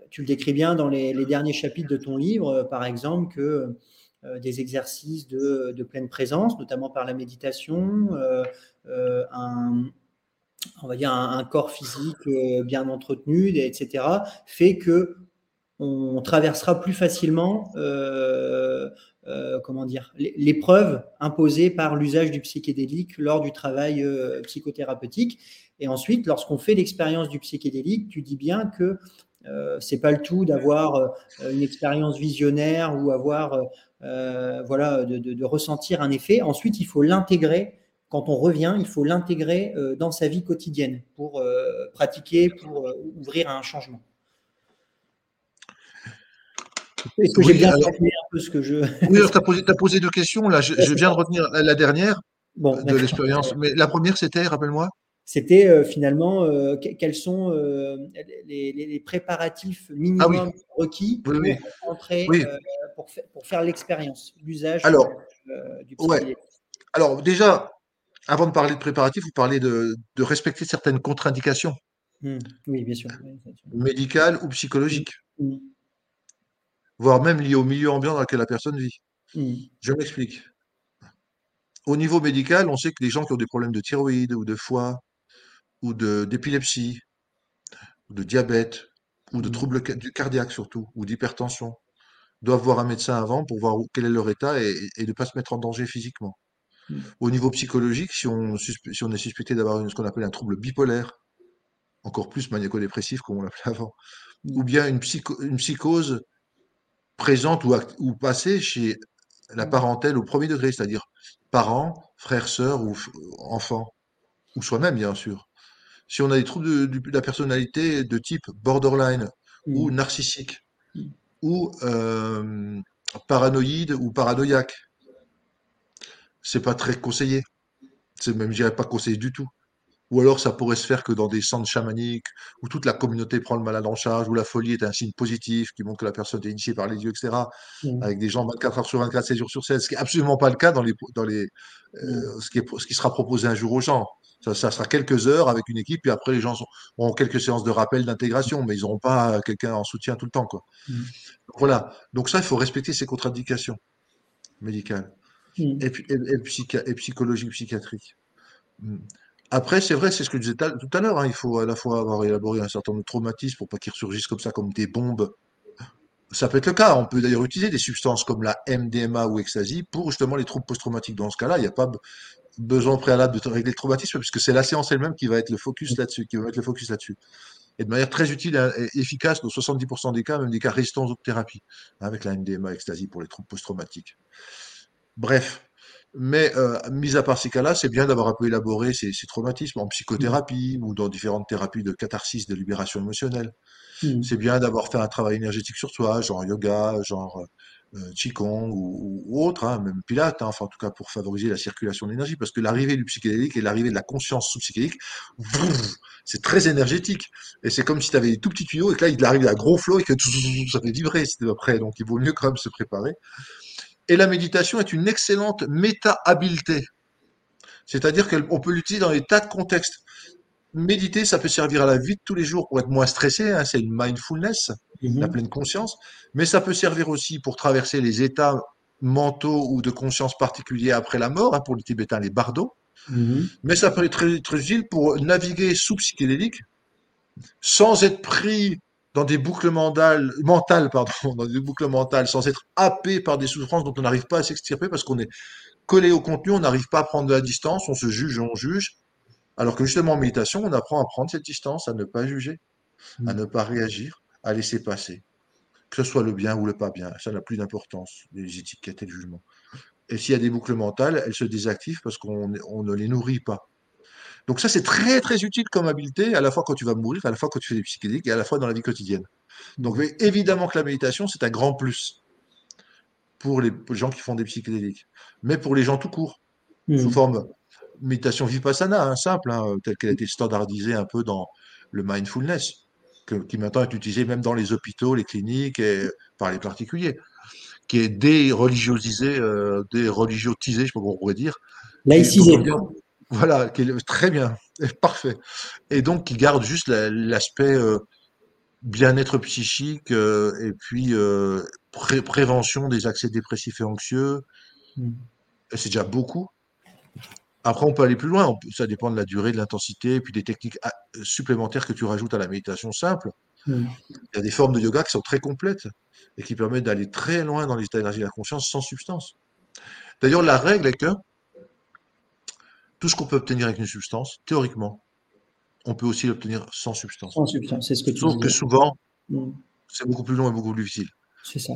tu le décris bien dans les, les derniers chapitres de ton livre, par exemple, que des exercices de, pleine présence, notamment par la méditation, euh, euh, un, on un, corps physique euh, bien entretenu, etc., fait que on traversera plus facilement euh, euh, comment dire l'épreuve imposée par l'usage du psychédélique lors du travail euh, psychothérapeutique. Et ensuite, lorsqu'on fait l'expérience du psychédélique, tu dis bien que euh, c'est pas le tout d'avoir euh, une expérience visionnaire ou avoir euh, voilà de, de, de, ressentir un effet. Ensuite, il faut l'intégrer. Quand on revient, il faut l'intégrer euh, dans sa vie quotidienne pour euh, pratiquer, pour ouvrir à un changement. Est-ce que Oui, j'ai bien formulé un peu ce que je. [LAUGHS] oui tu as posé, posé deux questions. Là, je, je viens de retenir la, la dernière Bon, de l'expérience. Mais la première, c'était, rappelle-moi? C'était euh, finalement euh, que- quels sont euh, les, préparatifs minimums requis Ah Oui, pour oui. entrer, Oui. pour, fa- pour faire l'expérience, l'usage Alors, du ouais. Alors, déjà, avant de parler de préparatifs, vous parlez de, de respecter certaines contre-indications Hmm. Oui, bien sûr. Médicales ou psychologiques, Hmm. voire même liées au milieu ambiant dans lequel la personne vit. Je m'explique. Au niveau médical, on sait que les gens qui ont des problèmes de thyroïde ou de foie ou d'épilepsie ou de diabète ou de Mm. troubles ca- du cardiaque surtout ou d'hypertension doivent voir un médecin avant pour voir quel est leur état et, et ne pas se mettre en danger physiquement. Mm. Au niveau psychologique, si on, si on est suspecté d'avoir ce qu'on appelle un trouble bipolaire, encore plus maniaco-dépressif comme on l'appelait [LAUGHS] avant, Mm. ou bien une, psycho- une psychose présente ou, ou passée chez la parentèle au premier degré, c'est-à-dire parents, frères, sœurs ou enfants, ou soi-même bien sûr. Si on a des troubles de, la personnalité de type borderline ou Mm. narcissique Mm. ou euh, paranoïde ou paranoïaque, c'est pas très conseillé. C'est même, je dirais pas conseillé du tout. Ou alors ça pourrait se faire que dans des centres chamaniques où toute la communauté prend le malade en charge, où la folie est un signe positif qui montre que la personne est initiée par les dieux, etc. Mm. Avec des gens 24 heures sur 24, 7 jours sur 7, ce qui est absolument pas le cas dans les, dans les, euh, ce, qui est- ce qui sera proposé un jour aux gens. Ça, ça sera quelques heures avec une équipe, et après les gens sont- auront quelques séances de rappel, d'intégration, mais ils n'auront pas quelqu'un en soutien tout le temps. Quoi. Mm. Voilà. Donc ça, il faut respecter ces contre-indications médicales Mm. et, puis- et, et psycha- et psychologiques, psychiatriques. Mm. Après, c'est vrai, c'est ce que je disais tout à l'heure, hein, il faut à la fois avoir élaboré un certain nombre de traumatismes pour pas qu'ils ressurgissent comme ça, comme des bombes. Ça peut être le cas. On peut d'ailleurs utiliser des substances comme la MDMA ou ecstasy pour justement les troubles post-traumatiques. Dans ce cas-là, il n'y a pas besoin préalable de régler le traumatisme puisque c'est la séance elle-même qui va être le focus là-dessus, qui va mettre le focus là-dessus. Et de manière très utile et efficace dans 70% des cas, même des cas résistants aux autres thérapies, hein, avec la MDMA, ecstasy pour les troubles post-traumatiques. Bref. Mais euh, mis à part ces cas-là, c'est bien d'avoir un peu élaboré ces, ces traumatismes en psychothérapie ou dans différentes thérapies de catharsis, de libération émotionnelle. Mm. C'est bien d'avoir fait un travail énergétique sur soi, genre yoga, genre euh, qigong ou, ou autre, hein, même pilates, hein, enfin en tout cas pour favoriser la circulation de l'énergie, parce que l'arrivée du psychédélique et l'arrivée de la conscience sous psychédélique, c'est très énergétique. Et c'est comme si tu avais des tout petits tuyaux et que là il arrive à gros flot et que ça fait vibrer après. Donc il vaut mieux quand même se préparer. Et la méditation est une excellente méta-habileté. C'est-à-dire qu'on peut l'utiliser dans des tas de contextes. Méditer, ça peut servir à la vie de tous les jours pour être moins stressé, hein, c'est une mindfulness, Mhm. la pleine conscience, mais ça peut servir aussi pour traverser les états mentaux ou de conscience particuliers après la mort, hein, pour les Tibétains, les bardos, Mhm. mais ça peut être très, très utile pour naviguer sous psychédélique sans être pris dans des boucles mentales, mentales pardon, dans des boucles mentales, sans être happé par des souffrances dont on n'arrive pas à s'extirper parce qu'on est collé au contenu, on n'arrive pas à prendre de la distance, on se juge, on juge. Alors que justement en méditation, on apprend à prendre cette distance, à ne pas juger, à ne pas réagir, à laisser passer. Que ce soit le bien ou le pas bien, ça n'a plus d'importance, les étiquettes et le jugement. Et s'il y a des boucles mentales, elles se désactivent parce qu'on on ne les nourrit pas. Donc ça, c'est très très utile comme habileté, à la fois quand tu vas mourir, à la fois quand tu fais des psychédéliques et à la fois dans la vie quotidienne. Donc évidemment que la méditation, c'est un grand plus pour les gens qui font des psychédéliques, mais pour les gens tout court, sous Mhm. forme méditation vipassana, hein, simple, hein, telle qu'elle a été standardisée un peu dans le mindfulness, que- qui maintenant est utilisée même dans les hôpitaux, les cliniques et par les particuliers, qui est déreligiosisé, euh, je sais pas comment on pourrait dire, qui, dont Laïcisé. on garde, voilà, qui est très bien, [LAUGHS] parfait, et donc qui garde juste la- l'aspect euh, bien-être psychique euh, et puis euh, pré- prévention des accès dépressifs et anxieux. Et C'est déjà beaucoup. Après, on peut aller plus loin. On peut- ça dépend de la durée, de l'intensité, et puis des techniques ah, supplémentaires que tu rajoutes à la méditation simple. Mhm. Il y a des formes de yoga qui sont très complètes et qui permettent d'aller très loin dans l'état d'énergie de la conscience sans substance. D'ailleurs, la règle est que tout ce qu'on peut obtenir avec une substance, théoriquement, on peut aussi l'obtenir sans substance. Sans substance, c'est ce que tu Sauf que souvent, Mhm. c'est beaucoup plus long et beaucoup plus difficile. C'est ça.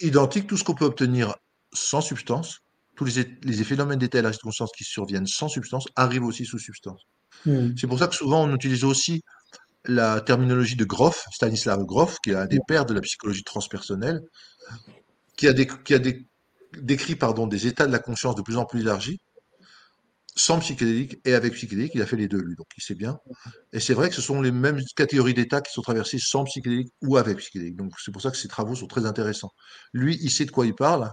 Identique, tout ce qu'on peut obtenir sans substance, tous les, les phénomènes d'état d'énergie de conscience qui surviennent sans substance arrivent aussi sous substance. Mhm. C'est pour ça que souvent on utilise aussi la terminologie de Grof, Stanislav Grof, qui est un des pères de la psychologie transpersonnelle, qui a, des, qui a des, décrit pardon, des états de la conscience de plus en plus élargis, sans psychédélique et avec psychédélique, il a fait les deux, lui, donc il sait bien. Et c'est vrai que ce sont les mêmes catégories d'états qui sont traversées sans psychédélique ou avec psychédélique. Donc c'est pour ça que ces travaux sont très intéressants. Lui, il sait de quoi il parle,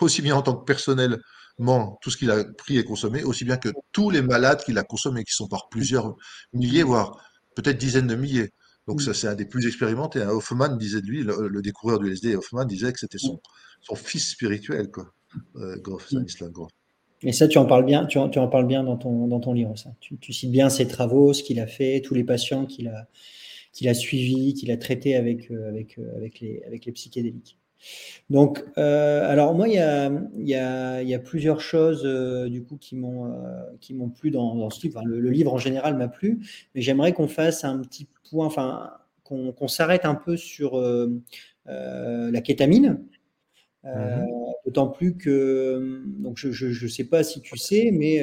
aussi bien en tant que personnellement, tout ce qu'il a pris et consommé, aussi bien que tous les malades qu'il a consommés, qui sont par plusieurs milliers, voire peut-être dizaines de milliers. Donc ça, c'est un des plus expérimentés. hein. Hoffman disait de lui, le, le découvreur du LSD, Hoffman disait que c'était son, son fils spirituel, quoi. Euh, Grof, Stanislav Grof. Et ça, tu en parles bien, tu en, tu en parles bien dans ton, dans ton livre. Ça. Tu, tu cites bien ses travaux, ce qu'il a fait, tous les patients qu'il a, qu'il a suivis, qu'il a traités avec, euh, avec, euh, avec, les, avec les psychédéliques. Donc, euh, alors moi, il y a, il y, a, il y a plusieurs choses euh, du coup qui m'ont euh, qui m'ont plu dans, dans ce livre. Enfin, le, le, livre en général m'a plu, mais j'aimerais qu'on fasse un petit point, enfin qu'on qu s'arrête un peu sur la kétamine. Mmh. D'autant plus que, donc je ne sais pas si tu sais, mais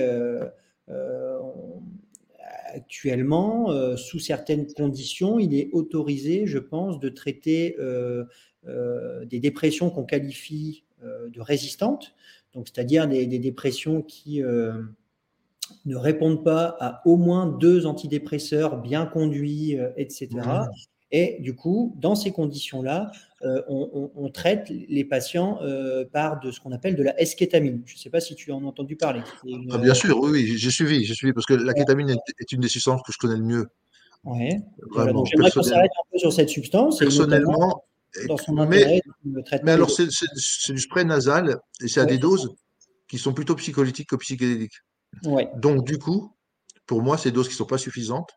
actuellement, sous certaines conditions, il est autorisé, je pense, de traiter des dépressions qu'on qualifie euh, de résistantes, donc c'est-à-dire des, des, dépressions qui euh, ne répondent pas à au moins deux antidépresseurs bien conduits, euh, etc. Mmh. Et du coup, dans ces conditions-là, euh, on, on, on, traite les patients euh, par de ce qu'on appelle de la eskétamine. Je ne sais pas si tu en as entendu parler. Une... Ah, bien sûr, oui, oui j'ai suivi, j'ai suivi, parce que la kétamine est, est, une des substances que je connais le mieux. Ouais. Voilà, j'aimerais qu'on s'arrête un peu sur cette substance. Personnellement, dans son intérêt, mais, mais alors c'est du spray nasal et c'est à ouais. des doses qui sont plutôt psycholytiques que psychédéliques. Ouais. Donc du coup, pour moi, ces doses qui ne sont pas suffisantes,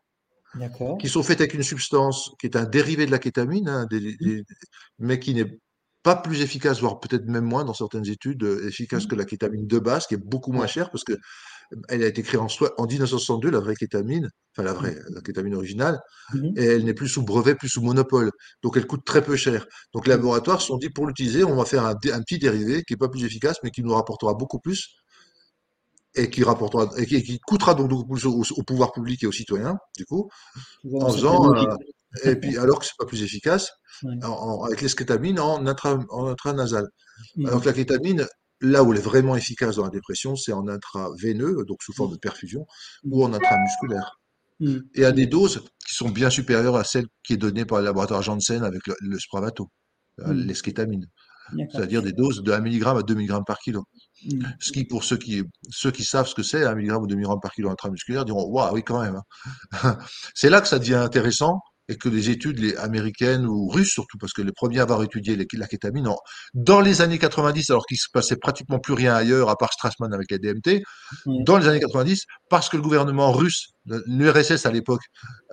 qui sont faites avec une substance qui est un dérivé de la kétamine, hein, des, des, mais qui n'est pas plus efficace, voire peut-être même moins dans certaines études, euh, efficace que la kétamine de base, qui est beaucoup moins chère parce que elle a été créée en, en 1962, la vraie kétamine, enfin la vraie, la kétamine originale, Mhm. et elle n'est plus sous brevet, plus sous monopole. Donc elle coûte très peu cher. Donc les laboratoires se sont dit pour l'utiliser, on va faire un, un, petit dérivé qui n'est pas plus efficace, mais qui nous rapportera beaucoup plus et qui rapportera et qui, qui coûtera donc beaucoup plus au, au, pouvoir public et aux citoyens, du coup, en faisant euh, et puis alors que c'est pas plus efficace, Ouais. en, en- avec l'eskétamine en, intra, en intranasal. Mhm. Alors que la kétamine, là où elle est vraiment efficace dans la dépression, c'est en intraveineux, donc sous forme de perfusion, ou en intramusculaire. Mhm. Et à des doses qui sont bien supérieures à celles qui est donnée par le laboratoire Janssen avec le, le Spravato, euh. D'accord. C'est-à-dire des doses de 1 mg à 2 mg par kilo. Ce qui, pour ceux qui, ceux qui savent ce que c'est, 1 mg ou 2 mg par kilo intramusculaire, diront Waouh, oui, quand même. hein. [LAUGHS] c'est là que ça devient intéressant et que les études les américaines ou russes, surtout, parce que les premiers à avoir étudié les- la kétamine, en- dans les années 90, alors qu'il se passait pratiquement plus rien ailleurs, à part Strassman avec les DMT, dans les années 90, parce que le gouvernement russe, l'URSS à l'époque,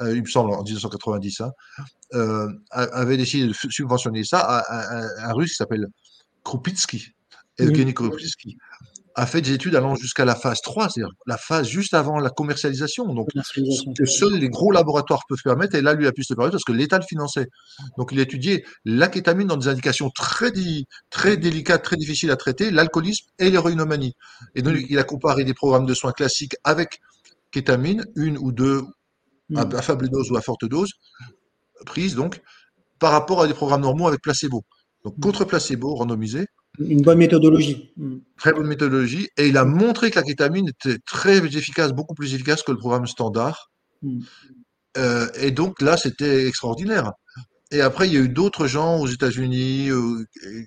euh, il me semble en 1990, hein, euh, avait décidé de subventionner ça à, à- à un russe qui s'appelle Krupitsky, Evgeny Krupitsky, a fait des études allant jusqu'à la phase 3, c'est-à-dire la phase juste avant la commercialisation. Donc, que seuls les gros laboratoires peuvent permettre, et là, lui a pu se permettre parce que l'État le finançait. Donc, il a étudié la kétamine dans des indications très, très délicates, très difficiles à traiter, l'alcoolisme et l'héroïnomanie. Et donc, il a comparé des programmes de soins classiques avec kétamine, une ou deux, à, à faible dose ou à forte dose, prise donc, par rapport à des programmes normaux avec placebo. Donc, contre placebo, randomisé, une bonne méthodologie. Mm. Très bonne méthodologie. Et il a montré que la kétamine était très efficace, beaucoup plus efficace que le programme standard. Mm. Euh, et donc là, c'était extraordinaire. Et après, il y a eu d'autres gens aux États-Unis euh, euh,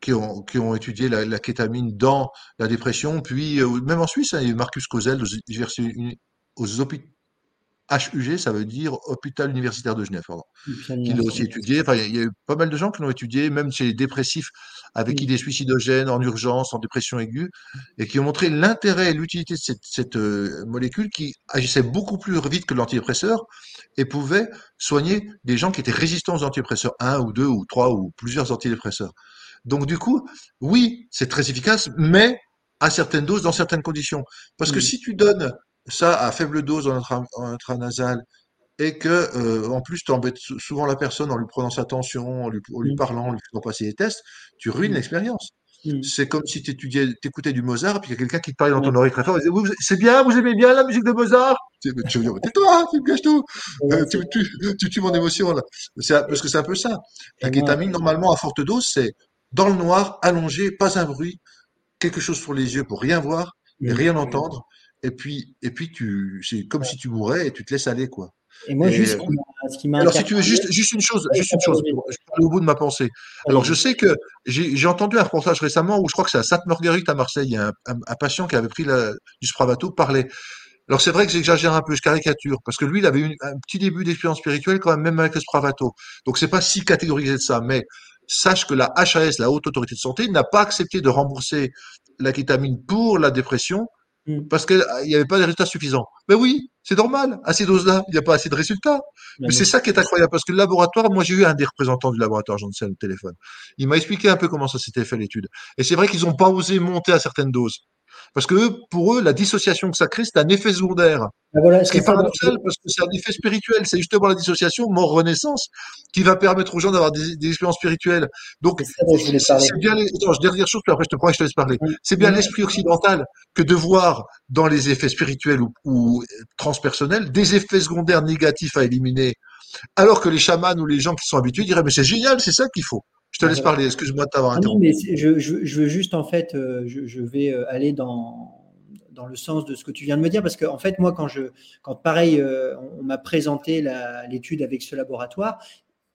qui, ont, qui ont étudié la, kétamine dans la dépression. Puis, même en Suisse, hein, il y a eu Marcus Cosel aux, aux hôpitaux HUG, ça veut dire Hôpital Universitaire de Genève, pardon, qui l'a aussi étudié. Enfin, il y, a eu pas mal de gens qui l'ont étudié, même chez les dépressifs avec idées suicidogènes, en urgence, en dépression aiguë, et qui ont montré l'intérêt et l'utilité de cette, euh, molécule qui agissait beaucoup plus vite que l'antidépresseur et pouvait soigner des gens qui étaient résistants aux antidépresseurs, un ou deux ou trois ou plusieurs antidépresseurs. Donc du coup, oui, c'est très efficace, mais à certaines doses, dans certaines conditions. Parce que si tu donnes ça à faible dose en, intranasal et que euh, en plus tu embêtes souvent la personne en lui prenant sa tension, en lui, lui mmh. parlant, en lui faisant passer des tests, tu ruines mmh. l'expérience. Mmh. C'est comme si tu écoutais du Mozart, puis il y a quelqu'un qui te parlait dans ton oreille très fort, et disait, c'est bien, vous aimez bien la musique de Mozart? Tu veux dire, tais-toi, tu me gâches tout, euh, tu, tu, tues mon émotion là. Parce que c'est un peu ça. La kétamine, normalement, à forte dose, c'est dans le noir, allongé, pas un bruit, quelque chose sur les yeux pour rien voir, et rien entendre, et puis, et puis tu, c'est comme si tu mourais et tu te laisses aller, quoi. Et moi, juste, ce qui m'a. Alors, si tu veux, juste, juste une chose, juste une chose, je parle au bout de ma pensée. Alors, je sais que j'ai entendu un reportage récemment où je crois que c'est à Sainte-Marguerite à Marseille, il y a un, un, patient qui avait pris la, du Spravato parler. Alors, c'est vrai que j'exagère un peu, je caricature, parce que lui, il avait eu un petit début d'expérience spirituelle quand même, même avec le Spravato. Donc, c'est pas si catégorisé de ça, mais sache que la HAS, la Haute Autorité de Santé, n'a pas accepté de rembourser la kétamine pour la dépression Mmh. parce qu'il n'y avait pas de résultats suffisants. Mais oui, c'est normal. À ces doses-là, il n'y a pas assez de résultats. Mais c'est ça qui est incroyable, parce que le laboratoire, moi j'ai eu un des représentants du laboratoire, j'en sais le téléphone. Il m'a expliqué un peu comment ça s'était fait l'étude. Et c'est vrai qu'ils n'ont pas osé monter à certaines doses. Parce que pour eux, la dissociation que ça crée, c'est un effet secondaire. Ah, voilà, ce qui est paradoxal, parce que c'est un effet spirituel. C'est justement la dissociation, mort-renaissance, qui va permettre aux gens d'avoir des, des, expériences spirituelles. Donc, c'est bien les... Attends, dernière chose, puis après je te prends et je te laisse parler. C'est bien l'esprit occidental que de voir dans les effets spirituels ou, ou transpersonnels des effets secondaires négatifs à éliminer. Alors que les chamans ou les gens qui sont habitués diraient, mais c'est génial, c'est ça qu'il faut. Je te laisse parler, excuse-moi de t'avoir interrompu. Non, mais je, je, je, veux juste, en fait, euh, je, je, vais euh, aller dans, dans le sens de ce que tu viens de me dire, parce qu'en en fait, moi, quand, je, quand pareil, euh, on m'a présenté l'étude avec ce laboratoire,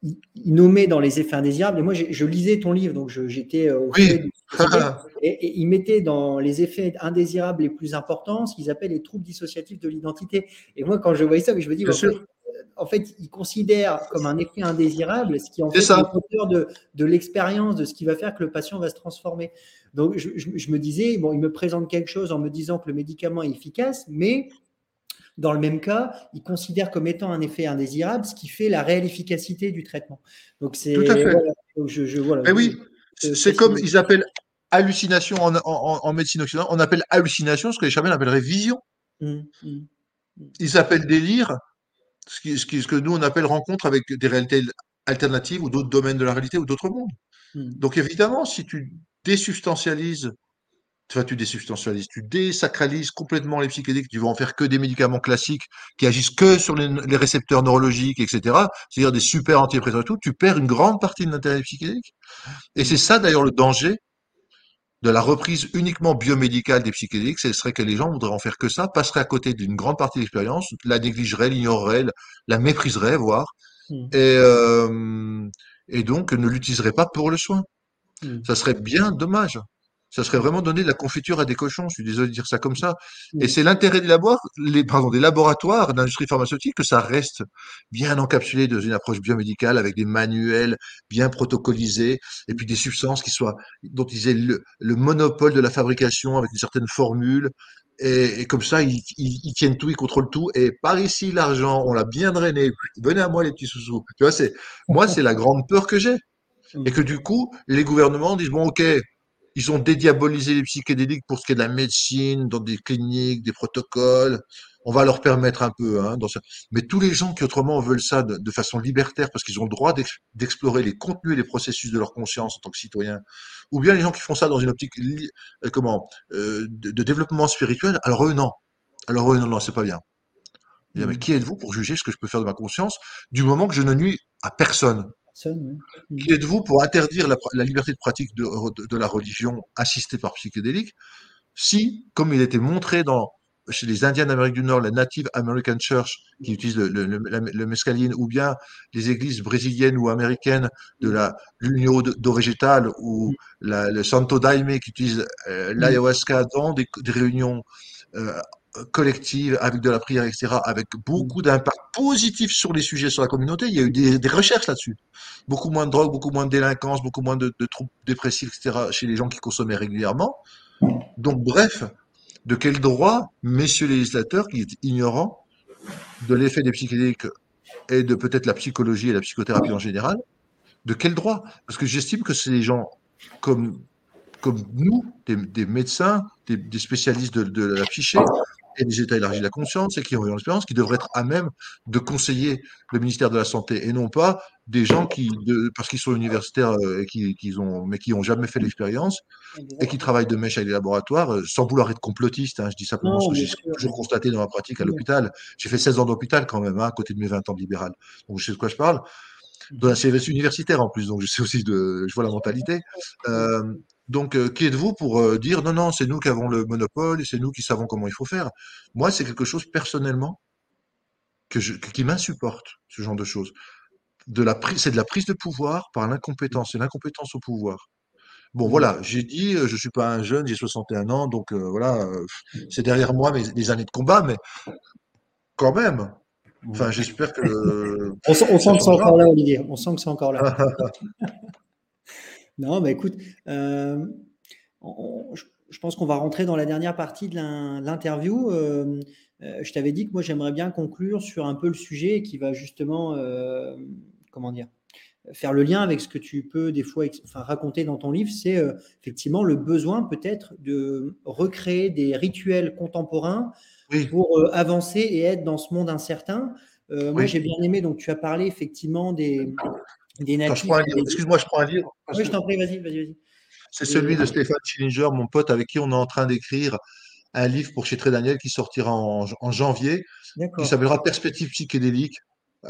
il, nommait dans les effets indésirables, et moi, je lisais ton livre, donc j'étais au oui. [LAUGHS] et, et, il mettait dans les effets indésirables les plus importants ce qu'ils appellent les troubles dissociatifs de l'identité. Et moi, quand je voyais ça, je me dis, en fait, il considère comme un effet indésirable ce qui en fait est moteur de, de l'expérience, de ce qui va faire que le patient va se transformer. Donc, je, me disais, bon, il me présente quelque chose en me disant que le médicament est efficace, mais dans le même cas, il considère comme étant un effet indésirable ce qui fait la réelle efficacité du traitement. Donc, c'est. Tout à fait. mais oui, c'est comme ils appellent hallucination en, médecine occidentale, on appelle hallucination ce que les chamans appelleraient vision. Mmh, mmh, mmh. Ils appellent délire ce, qui, ce, ce, que nous on appelle rencontre avec des réalités alternatives ou d'autres domaines de la réalité ou d'autres mondes. Hmm. Donc évidemment, si tu désubstantialises, enfin tu désubstantialises, tu désacralises complètement les psychédéliques, tu vas en faire que des médicaments classiques qui agissent que sur les, les récepteurs neurologiques, etc. C'est-à-dire des super antidépresseurs et tout, tu perds une grande partie de l'intérêt psychédélique. Et c'est ça d'ailleurs le danger de la reprise uniquement biomédicale des psychédéliques, ce serait que les gens voudraient en faire que ça, passeraient à côté d'une grande partie de l'expérience, la négligeraient, l'ignoreraient, la mépriseraient, voire, mmh. et, euh, et donc ne l'utiliseraient pas pour le soin. Mmh. Ça serait bien dommage. Ça serait vraiment donner de la confiture à des cochons. Je suis désolé de dire ça comme ça. Et c'est l'intérêt des laboratoires, les, pardon, des laboratoires d'industrie pharmaceutique que ça reste bien encapsulé dans une approche biomédicale avec des manuels bien protocolisés et puis des substances qui soient, dont ils aient le, monopole de la fabrication avec une certaine formule. Et, comme ça, ils, ils, tiennent tout, ils contrôlent tout. Et par ici, l'argent, on l'a bien drainé. Venez à moi, les petits sous-sous. Tu vois, c'est, moi, c'est la grande peur que j'ai. Et que du coup, les gouvernements disent, bon, ok, ils ont dédiabolisé les psychédéliques pour ce qui est de la médecine, dans des cliniques, des protocoles. On va leur permettre un peu. Hein, dans ça. Mais tous les gens qui autrement veulent ça de, façon libertaire, parce qu'ils ont le droit d'explorer les contenus et les processus de leur conscience en tant que citoyens, ou bien les gens qui font ça dans une optique euh, comment euh, de, développement spirituel, alors eux non. Alors eux non, non, c'est pas bien. mais mmh. qui êtes-vous pour juger ce que je peux faire de ma conscience du moment que je ne nuis à personne? Qui êtes-vous pour interdire la, liberté de pratique de, la religion assistée par psychédélique si, comme il était montré dans, chez les Indiens d'Amérique du Nord, la Native American Church, qui utilise le, mescaline, ou bien les églises brésiliennes ou américaines de la l'Union d'eau végétale, ou le Santo Daime, qui utilise euh, l'ayahuasca dans des, réunions euh, collective, avec de la prière, etc., avec beaucoup d'impact positif sur les sujets, sur la communauté. Il y a eu des, recherches là-dessus. Beaucoup moins de drogue, beaucoup moins de délinquance, beaucoup moins de, troubles dépressifs, etc., chez les gens qui consommaient régulièrement. Donc, bref, de quel droit, messieurs les législateurs, qui est ignorants de l'effet des psychédéliques et de peut-être la psychologie et la psychothérapie en général, de quel droit? Parce que j'estime que c'est les gens comme comme nous, des, médecins, des, spécialistes de, de, la psyché, et des États élargis de la conscience et qui ont eu l'expérience, qui devraient être à même de conseiller le ministère de la Santé et non pas des gens qui, parce qu'ils sont universitaires euh, et qui, ont, mais qui n'ont jamais fait l'expérience et qui travaillent de mèche avec les laboratoires euh, sans vouloir être complotiste. Hein, je dis simplement ce que j'ai toujours constaté dans ma pratique à l'hôpital. J'ai fait 16 ans d'hôpital quand même, hein, à côté de mes 20 ans de libéral. Donc je sais de quoi je parle. Dans un CVS universitaire en plus, donc je sais aussi de, je vois la mentalité. Euh, donc, euh, qui êtes-vous pour euh, dire non, non, c'est nous qui avons le monopole et c'est nous qui savons comment il faut faire Moi, c'est quelque chose personnellement que je, qui m'insupporte, ce genre de choses. De la c'est de la prise de pouvoir par l'incompétence, c'est l'incompétence au pouvoir. Bon, voilà, j'ai dit, euh, je suis pas un jeune, j'ai 61 ans, donc voilà, c'est derrière moi mes, les années de combat, mais quand même. Enfin, j'espère que. on, sent, on sent que c'est encore là, Olivier. On sent que c'est encore là. [LAUGHS] Non, bah écoute, euh, je, pense qu'on va rentrer dans la dernière partie de l'interview. Euh, euh, je t'avais dit que moi, j'aimerais bien conclure sur un peu le sujet qui va justement, comment dire, faire le lien avec ce que tu peux des fois enfin, raconter dans ton livre, c'est effectivement le besoin peut-être de recréer des rituels contemporains pour avancer et être dans ce monde incertain. Moi, j'ai bien aimé, donc tu as parlé effectivement des, Excuse-moi, je prends un livre. Oui, je t'en prie, vas-y, vas-y, vas-y. C'est celui de Stéphane Schillinger, mon pote, avec qui on est en train d'écrire un livre pour chez Très Daniel qui sortira en, janvier, qui s'appellera Perspective psychédélique,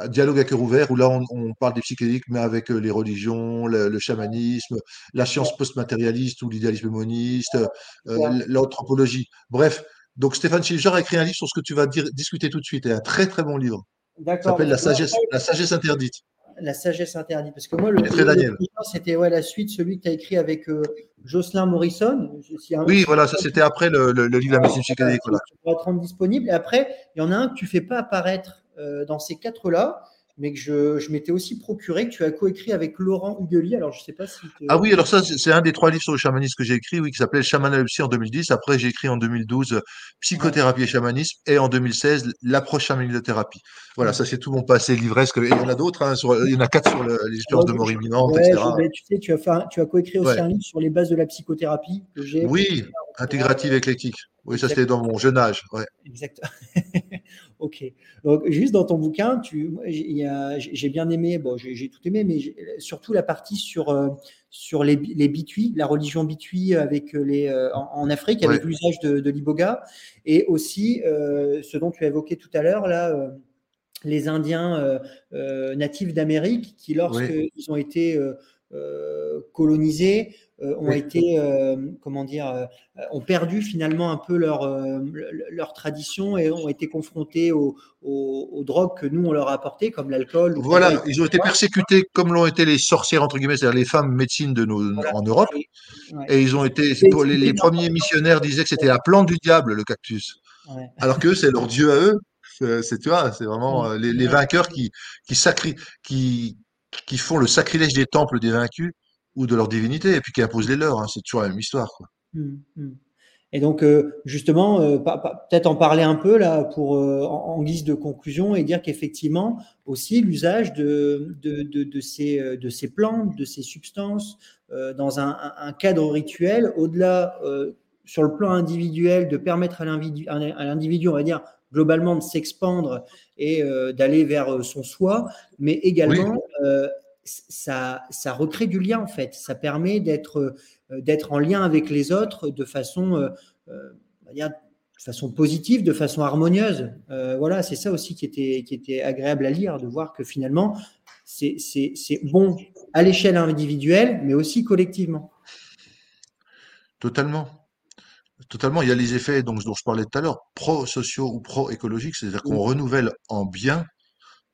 dialogue à cœur ouvert, où là on, parle des psychédéliques, mais avec euh, les religions, le, chamanisme, la science post-matérialiste ou l'idéalisme moniste, euh, l'anthropologie. Bref, donc Stéphane Schillinger a écrit un livre sur ce que tu vas dire, discuter tout de suite, et un très très bon livre. Ça s'appelle la sagesse, la sagesse interdite la sagesse interdite. Parce que moi, le, c'était ouais, la suite, celui que tu as écrit avec euh, Jocelyn Morrison. oui, voilà, ça c'était après le, le, livre La médecine psychédélique. Voilà. être rendre disponible. Et après, il y en a un que tu ne fais pas apparaître euh, dans ces quatre-là mais que je, je m'étais aussi procuré, que tu as coécrit avec Laurent Huguely. Alors, je ne sais pas si. Ah oui, alors ça, c'est un des trois livres sur le chamanisme que j'ai écrit, oui, qui s'appelait Chamanalopsie en 2010. Après, j'ai écrit en 2012 Psychothérapie et chamanisme, et en 2016 l'approche chamanique de thérapie. Voilà, ça, c'est tout mon passé livresque. il y en a d'autres, hein, il y en a quatre sur le, les expériences de mort imminente, etc. tu sais, tu as, fait, tu as coécrit aussi un livre sur les bases de la psychothérapie que j'ai. Oui, intégrative éclectique. Oui, ça c'était dans mon jeune âge. Ouais. Exactement. [LAUGHS] ok. Donc, juste dans ton bouquin, j'ai bien aimé, bon, j'ai tout aimé, mais surtout la partie sur, euh, sur les, les la religion bitui avec les, euh, en, Afrique, avec l'usage de, de l'iboga, et aussi euh, ce dont tu as évoqué tout à l'heure, là, les Indiens natifs d'Amérique qui, lorsqu'ils ont été colonisés, euh, ont été, euh, comment dire, euh, ont perdu finalement un peu leur, leur tradition et ont été confrontés aux, aux, drogues que nous on leur a apportées, comme l'alcool. Voilà, ils ont été persécutés comme l'ont été les sorcières entre guillemets, c'est-à-dire les femmes médecines de nos, en Europe. Et ils ont été, les, premiers missionnaires disaient que c'était la plante du diable, le cactus. Alors que c'est leur dieu à eux. C'est tu vois, c'est vraiment les, les, vainqueurs qui qui, sacri, qui qui font le sacrilège des temples des vaincus ou de leur divinité, et puis qui imposent les leurs. Hein. C'est toujours la même histoire. Quoi. Mmh, mmh. Et donc, euh, justement, euh, peut-être en parler un peu là pour euh, en, guise de conclusion et dire qu'effectivement aussi l'usage de, de, de, de, ces, de ces plantes, de ces substances dans un, un, cadre rituel, au-delà sur le plan individuel, de permettre à l'individu, on va dire globalement, de s'expandre et d'aller vers son soi, mais également ça, ça recrée du lien en fait. Ça permet d'être euh, d'être en lien avec les autres de façon, euh, euh, de façon positive, de façon harmonieuse. voilà, c'est ça aussi qui était, qui était agréable à lire, de voir que finalement, c'est bon à l'échelle individuelle, mais aussi collectivement. Totalement. Totalement. Il y a les effets donc, dont je parlais tout à l'heure, pro-sociaux ou pro-écologiques, c'est-à-dire qu'on renouvelle en bien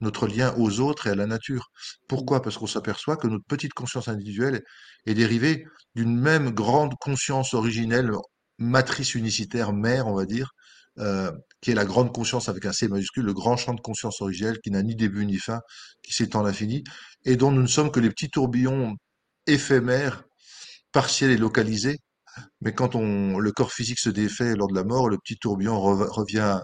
notre lien aux autres et à la nature. Pourquoi? Parce qu'on s'aperçoit que notre petite conscience individuelle est dérivée d'une même grande conscience originelle, matrice unicitaire, mère, on va dire, euh, qui est la grande conscience avec un C majuscule, le grand champ de conscience originelle qui n'a ni début ni fin, qui s'étend à l'infini, et dont nous ne sommes que les petits tourbillons éphémères, partiels et localisés. Mais quand le corps physique se défait lors de la mort, le petit tourbillon revient,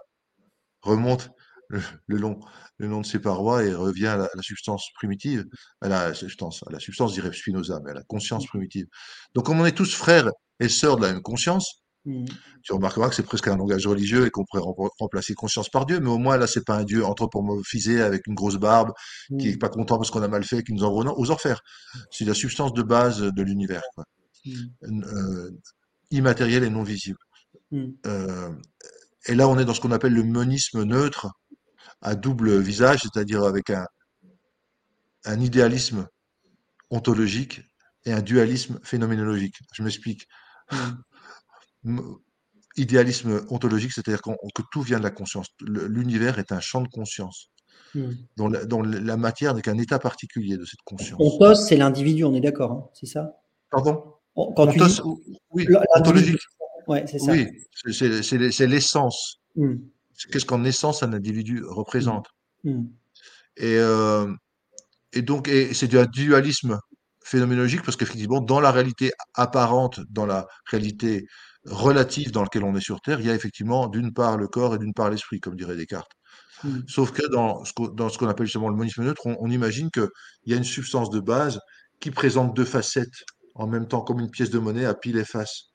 remonte le, long, le long de ses parois et revient à la, substance primitive, à la substance, à la substance dirait Spinoza, mais à la conscience primitive. Donc, comme on est tous frères et sœurs de la même conscience, mmh. tu remarqueras que c'est presque un langage religieux et qu'on pourrait remplacer conscience par Dieu, mais au moins là, c'est pas un Dieu anthropomorphisé avec une grosse barbe qui est mmh. pas content parce qu'on a mal fait, qui nous envoie aux enfers. C'est la substance de base de l'univers, mmh. euh, immatériel et non visible. Euh, et là, on est dans ce qu'on appelle le monisme neutre, à double visage, c'est-à-dire avec un, un idéalisme ontologique et un dualisme phénoménologique. Je m'explique. Mm. Idéalisme ontologique, c'est-à-dire que tout vient de la conscience. L'univers est un champ de conscience, mm. dont, la, matière n'est qu'un état particulier de cette conscience. Ontos, c'est l'individu, on est d'accord, hein, c'est ça? Pardon? Quand tu dis... oui, ontologique. Ouais, c'est ça. Oui, c'est l'essence. Mm qu'est-ce qu'en essence un individu représente. Mmh. Mmh. Et, euh, et donc, et c'est du dualisme phénoménologique parce qu'effectivement, dans la réalité apparente, dans la réalité relative dans laquelle on est sur Terre, il y a effectivement d'une part le corps et d'une part l'esprit, comme dirait Descartes. Mmh. Sauf que dans ce qu'on appelle justement le monisme neutre, on, on imagine qu'il y a une substance de base qui présente deux facettes en même temps, comme une pièce de monnaie à pile et face.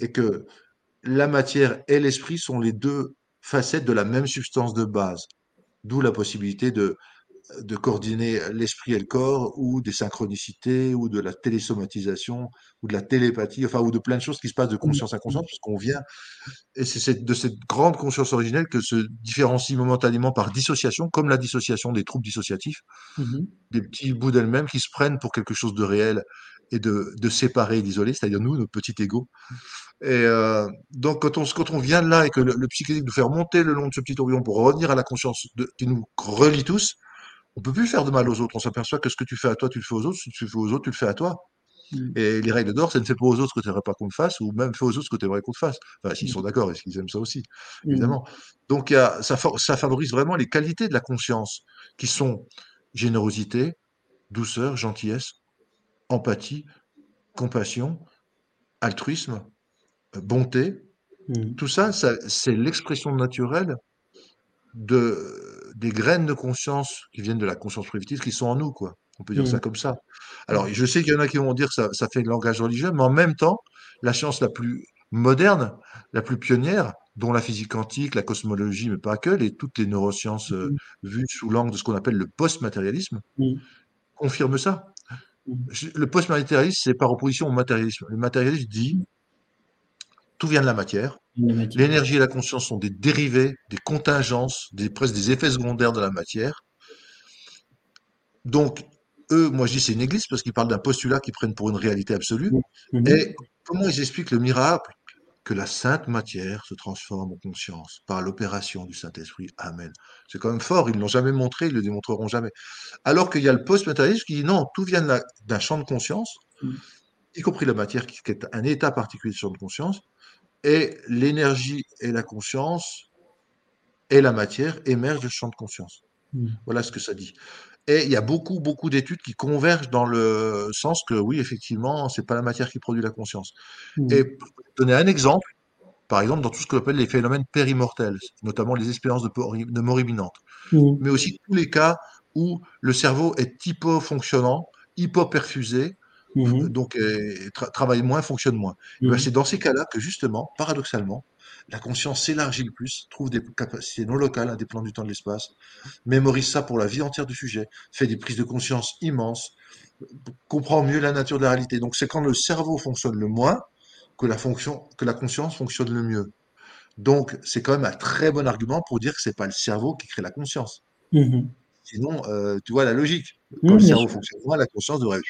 Et que la matière et l'esprit sont les deux facettes de la même substance de base. D'où la possibilité de, de coordonner l'esprit et le corps, ou des synchronicités, ou de la télésomatisation, ou de la télépathie, enfin, ou de plein de choses qui se passent de conscience à conscience, puisqu'on vient, et c'est de cette grande conscience originelle que se différencie momentanément par dissociation, comme la dissociation des troubles dissociatifs, mmh des petits bouts d'elles-mêmes qui se prennent pour quelque chose de réel et de, de séparer et d'isoler, c'est-à-dire nous, notre petit ego. Et euh, donc, quand on, quand on vient de là et que le, le psychédélique nous fait remonter le long de ce petit tourbillon pour revenir à la conscience de, qui nous relie tous, on peut plus faire de mal aux autres. On s'aperçoit que ce que tu fais à toi, tu le fais aux autres. Ce que tu fais aux autres, tu le fais à toi. Mm. Et les règles d'or, ça ne fait pas aux autres ce que tu n'aimerais pas qu'on te fasse, ou même fait aux autres ce que tu aimerais qu'on te fasse. Enfin, s'ils mm. sont d'accord, et s'ils aiment ça aussi, mm. évidemment. Donc, y a, ça, ça favorise vraiment les qualités de la conscience, qui sont générosité, douceur, gentillesse, empathie, compassion, altruisme, bonté, mmh. tout ça, c'est l'expression naturelle de, des graines de conscience qui viennent de la conscience primitive qui sont en nous, quoi. On peut dire ça mmh. comme ça. Alors, je sais qu'il y en a qui vont dire que ça, ça fait le langage religieux, mais en même temps, la science la plus moderne, la plus pionnière, dont la physique quantique, la cosmologie, mais pas que, les, toutes les neurosciences euh, mmh. vues sous l'angle de ce qu'on appelle le post-matérialisme, confirment ça. Le post-matérialisme, c'est par opposition au matérialisme. Le matérialisme dit tout vient de la matière. L'énergie et la conscience sont des dérivés, des contingences, des, presque des effets secondaires de la matière. Donc, eux, moi je dis c'est une église parce qu'ils parlent d'un postulat qu'ils prennent pour une réalité absolue. Et comment ils expliquent le miracle que la sainte matière se transforme en conscience par l'opération du Saint-Esprit. Amen. C'est quand même fort, ils ne l'ont jamais montré, ils ne le démontreront jamais. Alors qu'il y a le post-matérialisme qui dit non, tout vient d'un champ de conscience, mm. y compris la matière qui est un état particulier de champ de conscience, et l'énergie et la conscience et la matière émergent du champ de conscience. Hmm. Voilà ce que ça dit. Et il y a beaucoup, beaucoup d'études qui convergent dans le sens que oui, effectivement, c'est pas la matière qui produit la conscience. Hmm. Et pour donner un exemple, par exemple dans tout ce qu'on appelle les phénomènes périmortels, notamment les expériences de, mort imminente, mmh. mais aussi tous les cas où le cerveau est hypofonctionnant, hypoperfusé, mmh. donc travaille moins, fonctionne moins. Ben, c'est dans ces cas-là que justement, paradoxalement, la conscience s'élargit le plus, trouve des capacités non locales, des plans du temps de l'espace, mémorise ça pour la vie entière du sujet, fait des prises de conscience immenses, comprend mieux la nature de la réalité. Donc c'est quand le cerveau fonctionne le moins que la, fonction, que la conscience fonctionne le mieux. Donc c'est quand même un très bon argument pour dire que c'est pas le cerveau qui crée la conscience. Mmh Sinon, euh, tu vois la logique. Quand le cerveau fonctionne moins, la conscience devrait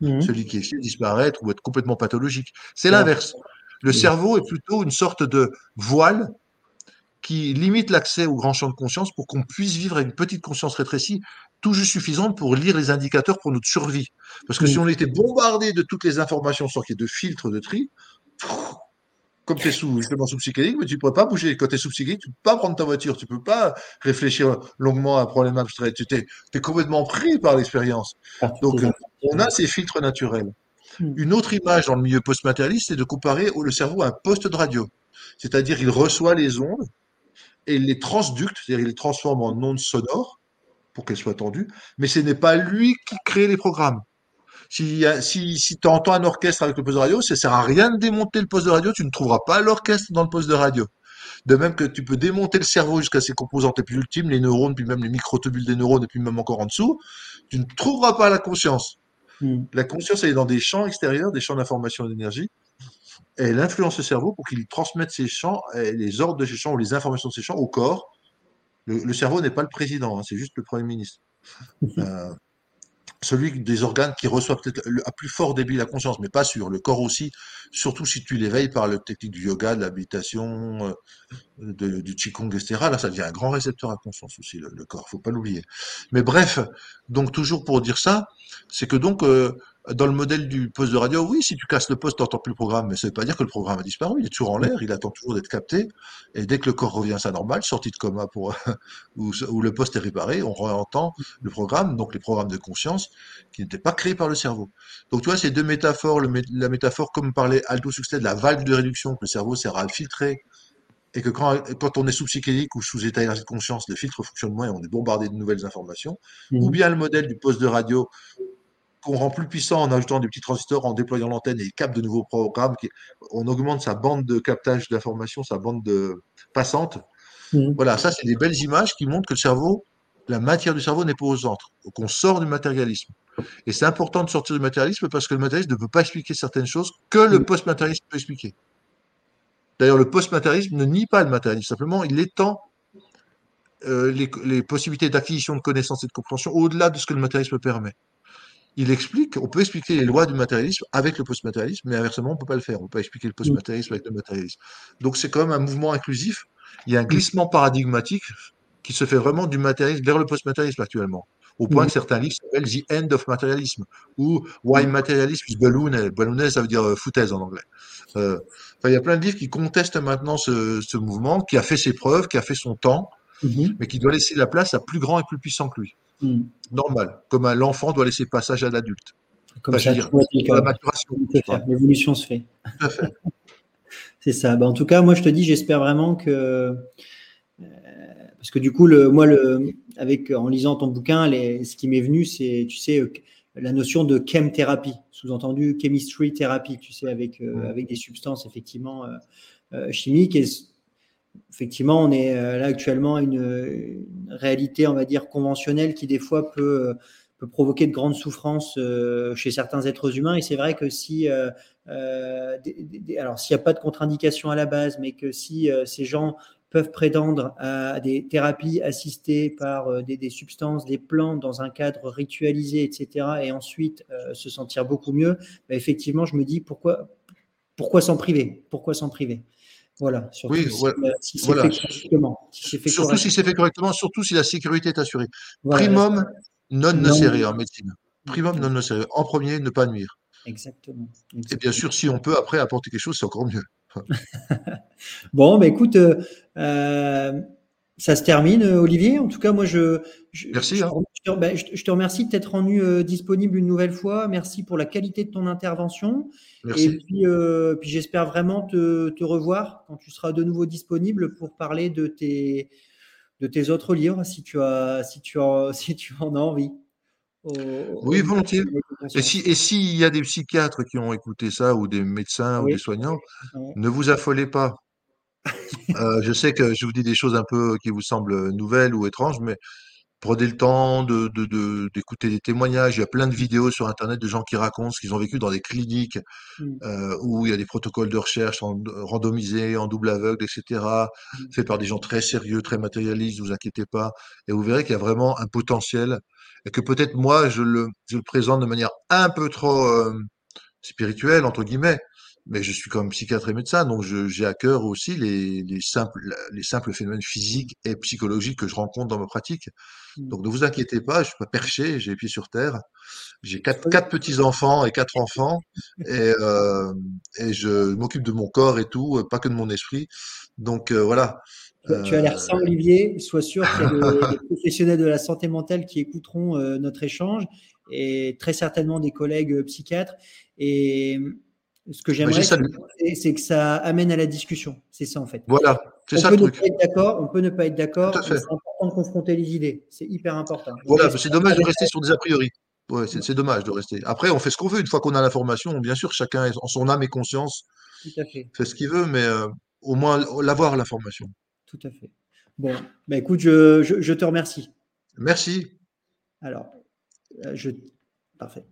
mmh se liquéfier, disparaître ou être complètement pathologique. C'est l'inverse. Le cerveau est plutôt une sorte de voile qui limite l'accès au grand champ de conscience pour qu'on puisse vivre avec une petite conscience rétrécie, tout juste suffisante pour lire les indicateurs pour notre survie. Parce que si on était bombardé de toutes les informations sans qu'il y ait de filtre de tri, comme tu es sous, justement sous psychédélique, mais tu ne pourrais pas bouger. Quand tu es sous psychédélique, tu ne peux pas prendre ta voiture, tu ne peux pas réfléchir longuement à un problème abstrait. Tu es, complètement pris par l'expérience. Donc, on a ces filtres naturels. Hmm. Une autre image dans le milieu post-matérialiste, c'est de comparer le cerveau à un poste de radio. C'est-à-dire, il reçoit les ondes et il les transducte, c'est-à-dire, il les transforme en ondes sonores pour qu'elles soient tendues, mais ce n'est pas lui qui crée les programmes. Si, si, si tu entends un orchestre avec le poste de radio, ça sert à rien de démonter le poste de radio, tu ne trouveras pas l'orchestre dans le poste de radio. De même que tu peux démonter le cerveau jusqu'à ses composantes les plus ultimes, les neurones, puis même les microtubules des neurones, et puis même encore en dessous, tu ne trouveras pas la conscience. La conscience, est dans des champs extérieurs, des champs d'information et d'énergie. Elle influence le cerveau pour qu'il transmette ces champs, les ordres de ces champs ou les informations de ces champs au corps. Le, cerveau n'est pas le président, hein, c'est juste le Premier ministre. [LAUGHS] celui des organes qui reçoit peut-être à plus fort débit la conscience, mais pas sûr. Le corps aussi, surtout si tu l'éveilles par la technique du yoga, de l'habitation, euh, du qigong, etc. Là, ça devient un grand récepteur à conscience aussi, le, le corps, faut pas l'oublier. Mais bref, donc toujours pour dire ça, c'est que donc euh, dans le modèle du poste de radio, oui, si tu casses le poste, tu n'entends plus le programme, mais ça ne veut pas dire que le programme a disparu. Il est toujours en l'air, il attend toujours d'être capté. Et dès que le corps revient à sa normale, sortie de coma pour [LAUGHS] où, le poste est réparé, on réentend le programme, donc les programmes de conscience qui n'étaient pas créés par le cerveau. Donc tu vois, ces deux métaphores, la métaphore, comme parlait Aldo Succès, de la valve de réduction que le cerveau sert à filtrer et que quand, quand, on est sous psychédélique ou sous état énergie de conscience, le filtre fonctionne moins et on est bombardé de nouvelles informations, mmh. ou bien le modèle du poste de radio qu'on rend plus puissant en ajoutant des petits transistors, en déployant l'antenne et il capte de nouveaux programmes. on augmente sa bande de captage d'informations, sa bande de passante. Mmh. Voilà, ça, c'est des belles images qui montrent que le cerveau, la matière du cerveau n'est pas au centre. Donc, on sort du matérialisme. Et c'est important de sortir du matérialisme parce que le matérialisme ne peut pas expliquer certaines choses que le mmh. post-matérialisme peut expliquer. D'ailleurs, le post-matérialisme ne nie pas le matérialisme, simplement il étend euh, les, les, possibilités d'acquisition de connaissances et de compréhension au-delà de ce que le matérialisme permet il explique, on peut expliquer les lois du matérialisme avec le post-matérialisme, mais inversement, on ne peut pas le faire. On ne peut pas expliquer le post-matérialisme avec le matérialisme. Donc c'est quand même un mouvement inclusif. Il y a un glissement paradigmatique qui se fait vraiment du matérialisme vers le post-matérialisme actuellement. Au point que certains livres s'appellent The End of Materialism ou Why Materialism is Balloon. Balloonet, ça veut dire euh, foutaise en anglais. Euh, il y a plein de livres qui contestent maintenant ce, mouvement, qui a fait ses preuves, qui a fait son temps, mm-hmm. mais qui doit laisser la place à plus grand et plus puissant que lui. Hmm. Normal, comme l'enfant doit laisser passage à l'adulte. Comme ça, la maturation. L'évolution se fait. [LAUGHS] C'est ça. Bah, en tout cas, moi, je te dis, j'espère vraiment que. Euh, parce que du coup, le, moi, le, avec, en lisant ton bouquin, les, ce qui m'est venu, c'est, tu sais, euh, la notion de chemthérapie, sous-entendu chemistry thérapie, tu sais, avec, euh, hmm. avec des substances effectivement chimiques. Et effectivement, on est euh, là actuellement à une, réalité, on va dire, conventionnelle qui des fois peut, peut provoquer de grandes souffrances euh, chez certains êtres humains. Et c'est vrai que si, euh, alors s'il n'y a pas de contre-indication à la base, mais que si ces gens peuvent prétendre à des thérapies assistées par des, substances, des plantes dans un cadre ritualisé, etc., et ensuite se sentir beaucoup mieux, bah, effectivement, je me dis pourquoi, pourquoi s'en priver? Pourquoi s'en priver? Voilà, surtout si, c'est fait correctement. surtout si c'est fait correctement, surtout si la sécurité est assurée. Primum non nocere en médecine. Primum non nocere. En premier, ne pas nuire. Exactement, Et bien sûr, si on peut après apporter quelque chose, c'est encore mieux. [LAUGHS] bon, bah, écoute, euh, euh, ça se termine, Olivier. En tout cas, moi, je, je, Merci, je, hein. Te, ben, je, te remercie de t'être rendu euh, disponible une nouvelle fois. Merci pour la qualité de ton intervention. Merci. Et puis, euh, puis j'espère vraiment te, te, revoir quand tu seras de nouveau disponible pour parler de tes, de tes autres livres, si tu, as, si, tu as, [LAUGHS] si tu en as envie. Au, oui, volontiers. Et s'il si, et si y a des psychiatres qui ont écouté ça, ou des médecins, oui. ou des soignants, oui. ne vous affolez pas. [LAUGHS] euh, je sais que je vous dis des choses un peu qui vous semblent nouvelles ou étranges, mais prenez le temps de, d'écouter de, de, des témoignages. Il y a plein de vidéos sur Internet de gens qui racontent ce qu'ils ont vécu dans des cliniques mmh. euh, où il y a des protocoles de recherche en, randomisés, en double aveugle, etc., mmh. faits par des gens très sérieux, très matérialistes, ne vous inquiétez pas. Et vous verrez qu'il y a vraiment un potentiel et que peut-être moi, je le, je le présente de manière un peu trop euh, spirituelle, entre guillemets, mais je suis quand même psychiatre et médecin, donc j'ai à cœur aussi les, les, simples, les simples phénomènes physiques et psychologiques que je rencontre dans ma pratique. Donc ne vous inquiétez pas, je suis pas perché, j'ai les pieds sur terre. J'ai quatre, quatre petits enfants et quatre enfants, et, euh, et je m'occupe de mon corps et tout, pas que de mon esprit. Donc euh, voilà. Tu as l'air sain, Olivier. Sois sûr qu'il y a des, [LAUGHS] des, professionnels de la santé mentale qui écouteront euh, notre échange et très certainement des collègues psychiatres. Et ce que j'aimerais, c'est que ça amène à la discussion. C'est ça, en fait. Voilà, c'est ça peut le truc. on peut ne pas être d'accord. C'est important de confronter les idées. C'est hyper important. Voilà, c'est dommage de rester sur des a priori. Ouais, c'est dommage de rester. Après, on fait ce qu'on veut. Une fois qu'on a l'information, bien sûr, chacun en son âme et conscience Tout à fait. fait ce qu'il veut, mais euh, au moins l'avoir, l'information. Tout à fait. Bon, bah, écoute, je, je, je te remercie. Merci. Alors, je... parfait.